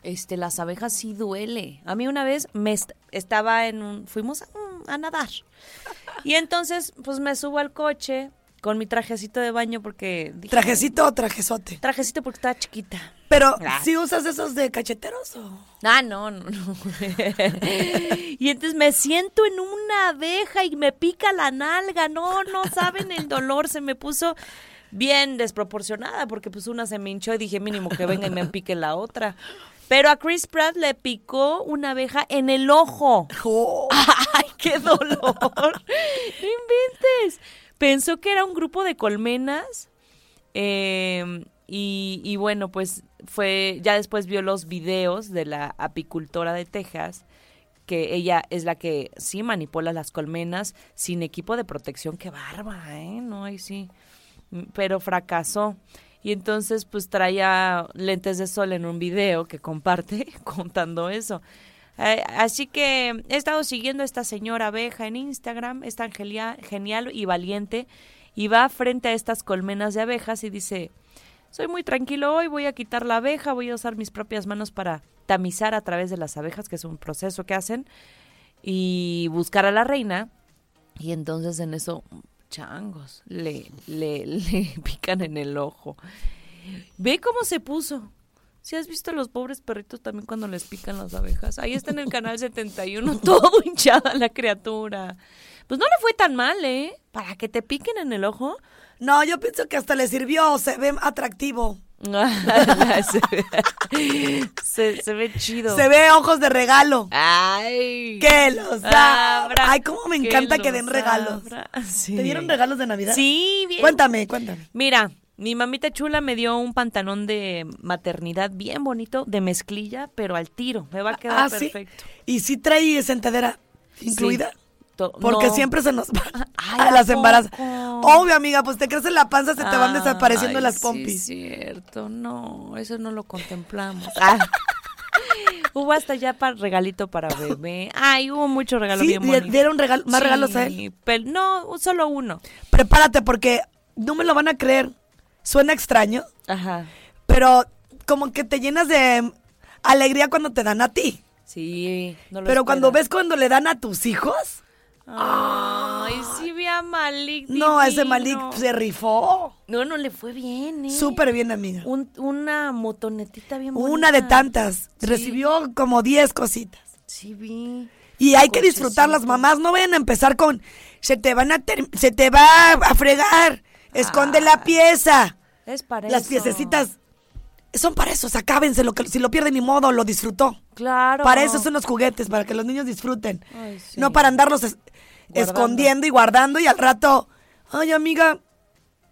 Speaker 3: este las abejas sí duele. A mí una vez me est- estaba en un fuimos a, a nadar. Y entonces pues me subo al coche con mi trajecito de baño porque dije,
Speaker 2: ¿Trajecito o trajezote?
Speaker 3: trajecito porque estaba chiquita.
Speaker 2: Pero,
Speaker 3: Ah.
Speaker 2: ¿sí usas esos de cacheteros o...?
Speaker 3: Ah, no, no, no. y entonces me siento en una abeja y me pica la nalga. No, no saben el dolor. Se me puso bien desproporcionada porque pues una se me hinchó y dije mínimo que venga y me pique la otra. Pero a Chris Pratt le picó una abeja en el ojo.
Speaker 2: Oh,
Speaker 3: ¡Ay, qué dolor! ¡No inventes! Pensó que era un grupo de colmenas. eh, y, y bueno, pues fue. Ya después vio los videos de la apicultora de Texas. Que ella es la que sí manipula las colmenas sin equipo de protección. ¡Qué bárbara, eh! No, ahí sí. Pero fracasó. Y entonces, pues traía lentes de sol en un video que comparte contando eso. Eh, así que he estado siguiendo a esta señora abeja en Instagram, es tan genial y valiente, y va frente a estas colmenas de abejas y dice, soy muy tranquilo hoy, voy a quitar la abeja, voy a usar mis propias manos para tamizar a través de las abejas, que es un proceso que hacen, y buscar a la reina, y entonces en eso, changos, le, le, le pican en el ojo. Ve cómo se puso. Si has visto a los pobres perritos también cuando les pican las abejas. Ahí está en el canal 71, todo hinchada la criatura. Pues no le fue tan mal, ¿eh? Para que te piquen en el ojo.
Speaker 2: No, yo pienso que hasta le sirvió, se ve atractivo.
Speaker 3: Se, ve, se- se ve chido.
Speaker 2: Se ve ojos de regalo.
Speaker 3: Ay.
Speaker 2: Que los abra. Ay, cómo me encanta que, den regalos.
Speaker 3: Sí.
Speaker 2: ¿Te dieron regalos de Navidad?
Speaker 3: Sí, bien.
Speaker 2: Cuéntame, cuéntame.
Speaker 3: Mira, mi mamita chula me dio un pantalón de maternidad bien bonito, de mezclilla, pero al tiro. Me va a quedar
Speaker 2: Ah, sí.
Speaker 3: perfecto.
Speaker 2: ¿Y si trae sentadera incluida?
Speaker 3: Sí.
Speaker 2: Porque
Speaker 3: no.
Speaker 2: siempre se nos van
Speaker 3: Ay,
Speaker 2: a
Speaker 3: ¿a
Speaker 2: las embarazas. Obvio, amiga, pues te crece la panza, se te van desapareciendo
Speaker 3: Ay,
Speaker 2: las
Speaker 3: Sí,
Speaker 2: pompis.
Speaker 3: cierto, no, eso no lo contemplamos. Ah. Hubo hasta ya para regalito para bebé. Ay, hubo mucho regalo
Speaker 2: Sí,
Speaker 3: bien bonito.
Speaker 2: dieron regalo- más
Speaker 3: Sí,
Speaker 2: regalos a él.
Speaker 3: pero no, solo uno.
Speaker 2: Prepárate porque no me lo van a creer. Suena extraño,
Speaker 3: Ajá.
Speaker 2: pero como que te llenas de alegría cuando te dan a ti.
Speaker 3: Sí, no lo
Speaker 2: Pero cuando ves cuando le dan a tus hijos,
Speaker 3: Ay, sí vi a Malik.
Speaker 2: no, ese. Malik se rifó.
Speaker 3: No, no le fue bien, ¿eh?
Speaker 2: Súper bien, amiga.
Speaker 3: Un- una motonetita bien bonita.
Speaker 2: Una de tantas.
Speaker 3: Sí.
Speaker 2: Recibió como 10 cositas.
Speaker 3: Sí vi.
Speaker 2: Y hay que disfrutar las mamás. No vayan a empezar con se te van a ter- se te va a fregar. Esconde la pieza.
Speaker 3: Es para
Speaker 2: Las
Speaker 3: eso.
Speaker 2: piececitas son para eso. Acábense. Lo que, si lo pierden ni modo, lo disfrutó.
Speaker 3: Claro.
Speaker 2: Para eso son los juguetes, para que los niños disfruten.
Speaker 3: Ay, sí.
Speaker 2: No para andarlos es- escondiendo y guardando y al rato, ay amiga,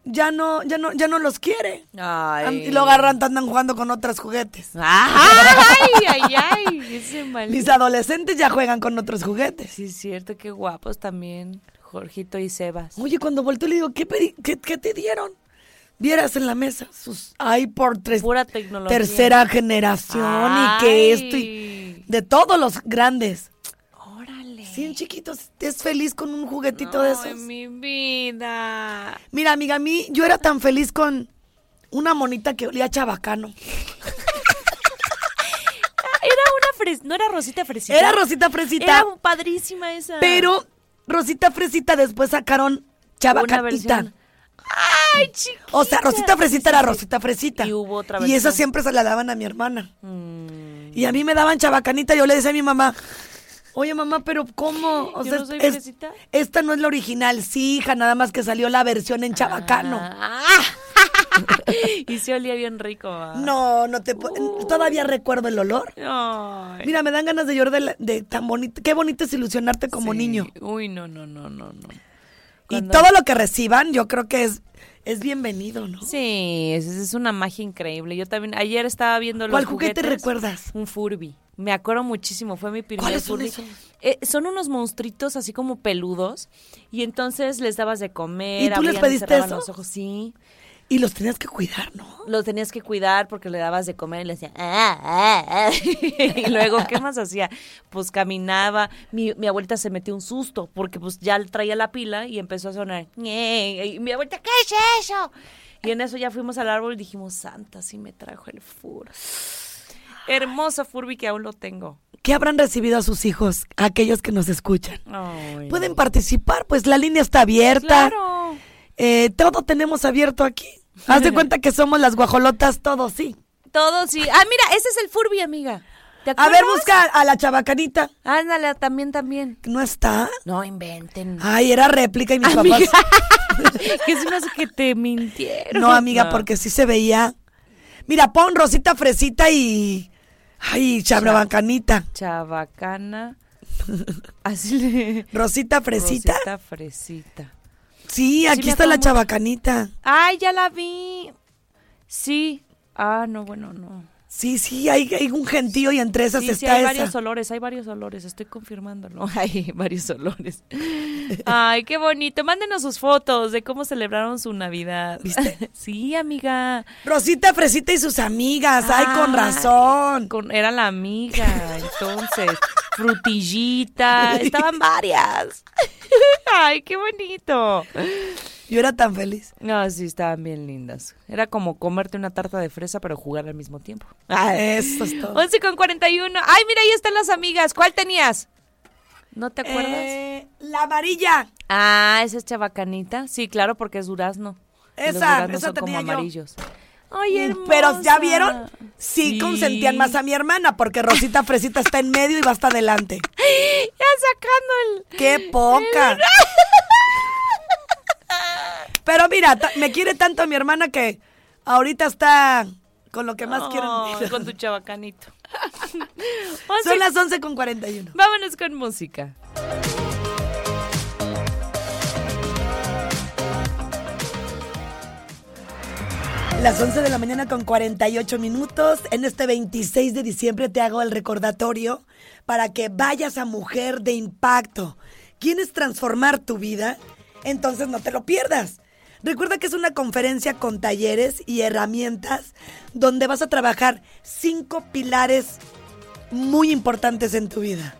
Speaker 2: ya no, ya no, ya no los quiere.
Speaker 3: Ay.
Speaker 2: Y lo agarran, andan jugando con otros juguetes.
Speaker 3: Ay, ay, ay. Ese.
Speaker 2: Mis adolescentes ya juegan con otros juguetes.
Speaker 3: Sí, es cierto, qué guapos también. Jorgito y Sebas.
Speaker 2: Oye, cuando volteo le digo, ¿qué, pedi- qué, qué te dieron? Vieras en la mesa sus ay por tres,
Speaker 3: Pura tecnología.
Speaker 2: tercera generación y que esto y de todos los grandes.
Speaker 3: Órale.
Speaker 2: Sí, chiquitos, es feliz con un juguetito de esos.
Speaker 3: mi vida.
Speaker 2: Mira, amiga, a mí yo era tan feliz con una monita que olía chabacano.
Speaker 3: Era una fres... ¿No era Rosita Fresita?
Speaker 2: Era Rosita Fresita,
Speaker 3: Era padrísima esa.
Speaker 2: pero Rosita Fresita después sacaron
Speaker 3: versión. Ay, chiquita.
Speaker 2: O sea, Rosita Fresita era. Rosita Fresita.
Speaker 3: Y hubo otra
Speaker 2: Y esa siempre se la daban a mi hermana.
Speaker 3: Mm.
Speaker 2: Y a mí me daban chabacanita, yo le decía a mi mamá, oye mamá, pero ¿cómo? O
Speaker 3: Yo
Speaker 2: sea,
Speaker 3: no soy
Speaker 2: es-
Speaker 3: fresita.
Speaker 2: esta no es la original, sí, hija, nada más que salió la versión en chabacano.
Speaker 3: Ah. y se olía bien rico.
Speaker 2: No, no te pu- Todavía recuerdo el olor.
Speaker 3: Ay.
Speaker 2: Mira, me dan ganas de llorar de, la- de tan bonito. Qué bonito es ilusionarte como
Speaker 3: Sí.
Speaker 2: niño.
Speaker 3: Uy, no, no, no, no, no.
Speaker 2: Y todo lo que reciban, yo creo que es, es bienvenido, ¿no?
Speaker 3: Sí, es, es una magia increíble. Yo también, ayer estaba viendo los
Speaker 2: ¿Cuál juguete recuerdas?
Speaker 3: Un Furby. Me acuerdo muchísimo, fue mi primer
Speaker 2: ¿Cuáles son
Speaker 3: Furby.
Speaker 2: esos?
Speaker 3: Eh, son unos monstruitos así como peludos y entonces les dabas de comer.
Speaker 2: ¿Y tú les pediste eso?
Speaker 3: los ojos, sí.
Speaker 2: Y los tenías que cuidar, ¿no?
Speaker 3: Los tenías que cuidar porque le dabas de comer y le decía, "Ah, ah, ah". y luego, ¿qué más hacía? Pues caminaba, mi, mi abuelita se metió un susto porque pues ya traía la pila y empezó a sonar, y mi abuelita, ¿qué es eso? Y en eso ya fuimos al árbol y dijimos, Santa, sí me trajo el Fur. Hermoso Furby que aún lo tengo.
Speaker 2: ¿Qué habrán recibido a sus hijos, aquellos que nos escuchan?
Speaker 3: Ay.
Speaker 2: Pueden participar, pues la línea está abierta.
Speaker 3: Claro.
Speaker 2: Eh, todo tenemos abierto aquí. Haz de cuenta que somos las guajolotas, todos sí.
Speaker 3: Todo sí. Ah, mira, ese es el Furby, amiga. ¿Te
Speaker 2: A ver, busca a la chabacanita.
Speaker 3: Ándale, también, también.
Speaker 2: ¿No está?
Speaker 3: No inventen.
Speaker 2: Ay, era réplica y mis
Speaker 3: Amiga.
Speaker 2: papás.
Speaker 3: que me hace que te mintieron.
Speaker 2: No, amiga, porque sí se veía. Mira, pon Rosita Fresita y. Ay, chabacanita.
Speaker 3: Chabacana. Así le.
Speaker 2: Rosita Fresita.
Speaker 3: Rosita fresita.
Speaker 2: Sí, aquí está la
Speaker 3: mucho.
Speaker 2: chabacanita.
Speaker 3: Ay, ya la vi. Sí. Ah, no, bueno, no.
Speaker 2: Sí, sí, hay, hay un gentío y entre esas
Speaker 3: Sí, sí,
Speaker 2: está
Speaker 3: hay
Speaker 2: esa.
Speaker 3: varios olores, hay varios olores, estoy confirmándolo. Hay varios olores. Ay, qué bonito. Mándenos sus fotos de cómo celebraron su Navidad.
Speaker 2: ¿Viste?
Speaker 3: Sí, amiga.
Speaker 2: Rosita Fresita y sus amigas. Ay, con
Speaker 3: Ay,
Speaker 2: razón.
Speaker 3: Con, era la amiga, entonces. Frutillita, estaban varias. Ay, qué bonito.
Speaker 2: Yo era tan feliz.
Speaker 3: No, sí, estaban bien lindas. Era como comerte una tarta de fresa, pero jugar al mismo tiempo.
Speaker 2: Eso es todo.
Speaker 3: 11 con 41. Ay, mira, ahí están las amigas. ¿Cuál tenías? ¿No te acuerdas?
Speaker 2: Eh, la amarilla.
Speaker 3: Ah, esa es chabacanita. Sí, claro, porque es durazno. Los
Speaker 2: Esa,
Speaker 3: duraznos
Speaker 2: esa
Speaker 3: son como
Speaker 2: tenía yo.
Speaker 3: Ay,
Speaker 2: Pero ya vieron, sí, consentían más a mi hermana, porque Rosita Fresita está en medio y va hasta adelante.
Speaker 3: Ya sacando el...
Speaker 2: ¡Qué poca! Pero mira, me quiere tanto mi hermana que ahorita está con lo que más
Speaker 3: Ay,
Speaker 2: quieren.
Speaker 3: con tu chabacanito.
Speaker 2: Son las 11 con 41.
Speaker 3: Vámonos con música.
Speaker 2: Las 11 de la mañana con 48 minutos. En este 26 de diciembre te hago el recordatorio para que vayas a Mujer de Impacto. ¿Quieres transformar tu vida? Entonces no te lo pierdas. Recuerda que es una conferencia con talleres y herramientas donde vas a trabajar cinco pilares muy importantes en tu vida.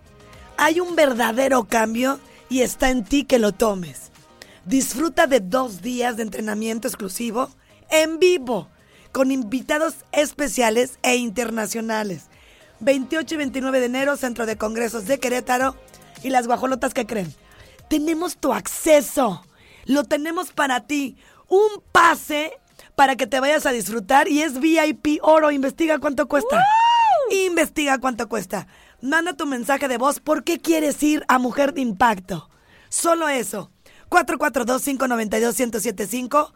Speaker 2: Hay un verdadero cambio y está en ti que lo tomes. Disfruta de dos días de entrenamiento exclusivo en vivo con invitados especiales e internacionales. 28 y 29 de enero, Centro de Congresos de Querétaro. Y las guajolotas que creen. Tenemos tu acceso. Lo tenemos para ti. Un pase para que te vayas a disfrutar y es VIP oro. Investiga cuánto cuesta. Investiga cuánto cuesta. Manda tu mensaje de voz. ¿Por qué quieres ir a Mujer de Impacto? Solo eso. 442-592-1075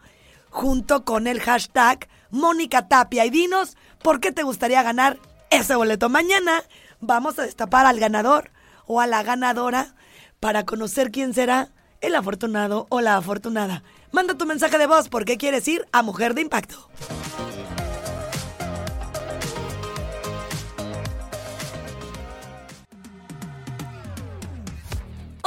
Speaker 2: junto con el hashtag Mónica Tapia. Y dinos por qué te gustaría ganar ese boleto. Mañana vamos a destapar al ganador o a la ganadora para conocer quién será el afortunado o la afortunada. Manda tu mensaje de voz por qué quieres ir a Mujer de Impacto.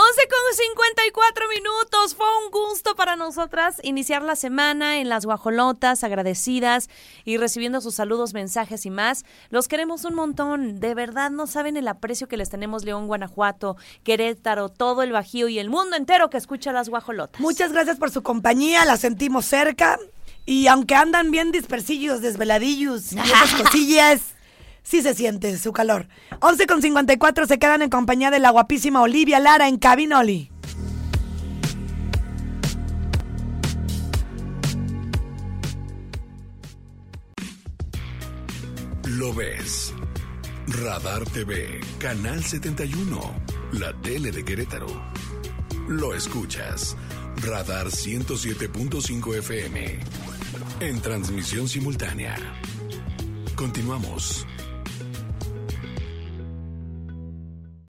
Speaker 3: 11 con 54 minutos. Fue un gusto para nosotras iniciar la semana en las guajolotas, agradecidas y recibiendo sus saludos, mensajes y más. Los queremos un montón. De verdad no saben el aprecio que les tenemos León, Guanajuato, Querétaro, todo el Bajío y el mundo entero que escucha las guajolotas.
Speaker 2: Muchas gracias por su compañía, la sentimos cerca. Y aunque andan bien dispersillos, desveladillos y esas cosillas, sí se siente su calor. 11 con 54 se quedan en compañía de la guapísima Olivia Lara en Cabinoli.
Speaker 1: Lo ves, Radar TV, Canal 71, la tele de Querétaro. Lo escuchas. Radar 107.5 FM. En transmisión simultánea. Continuamos.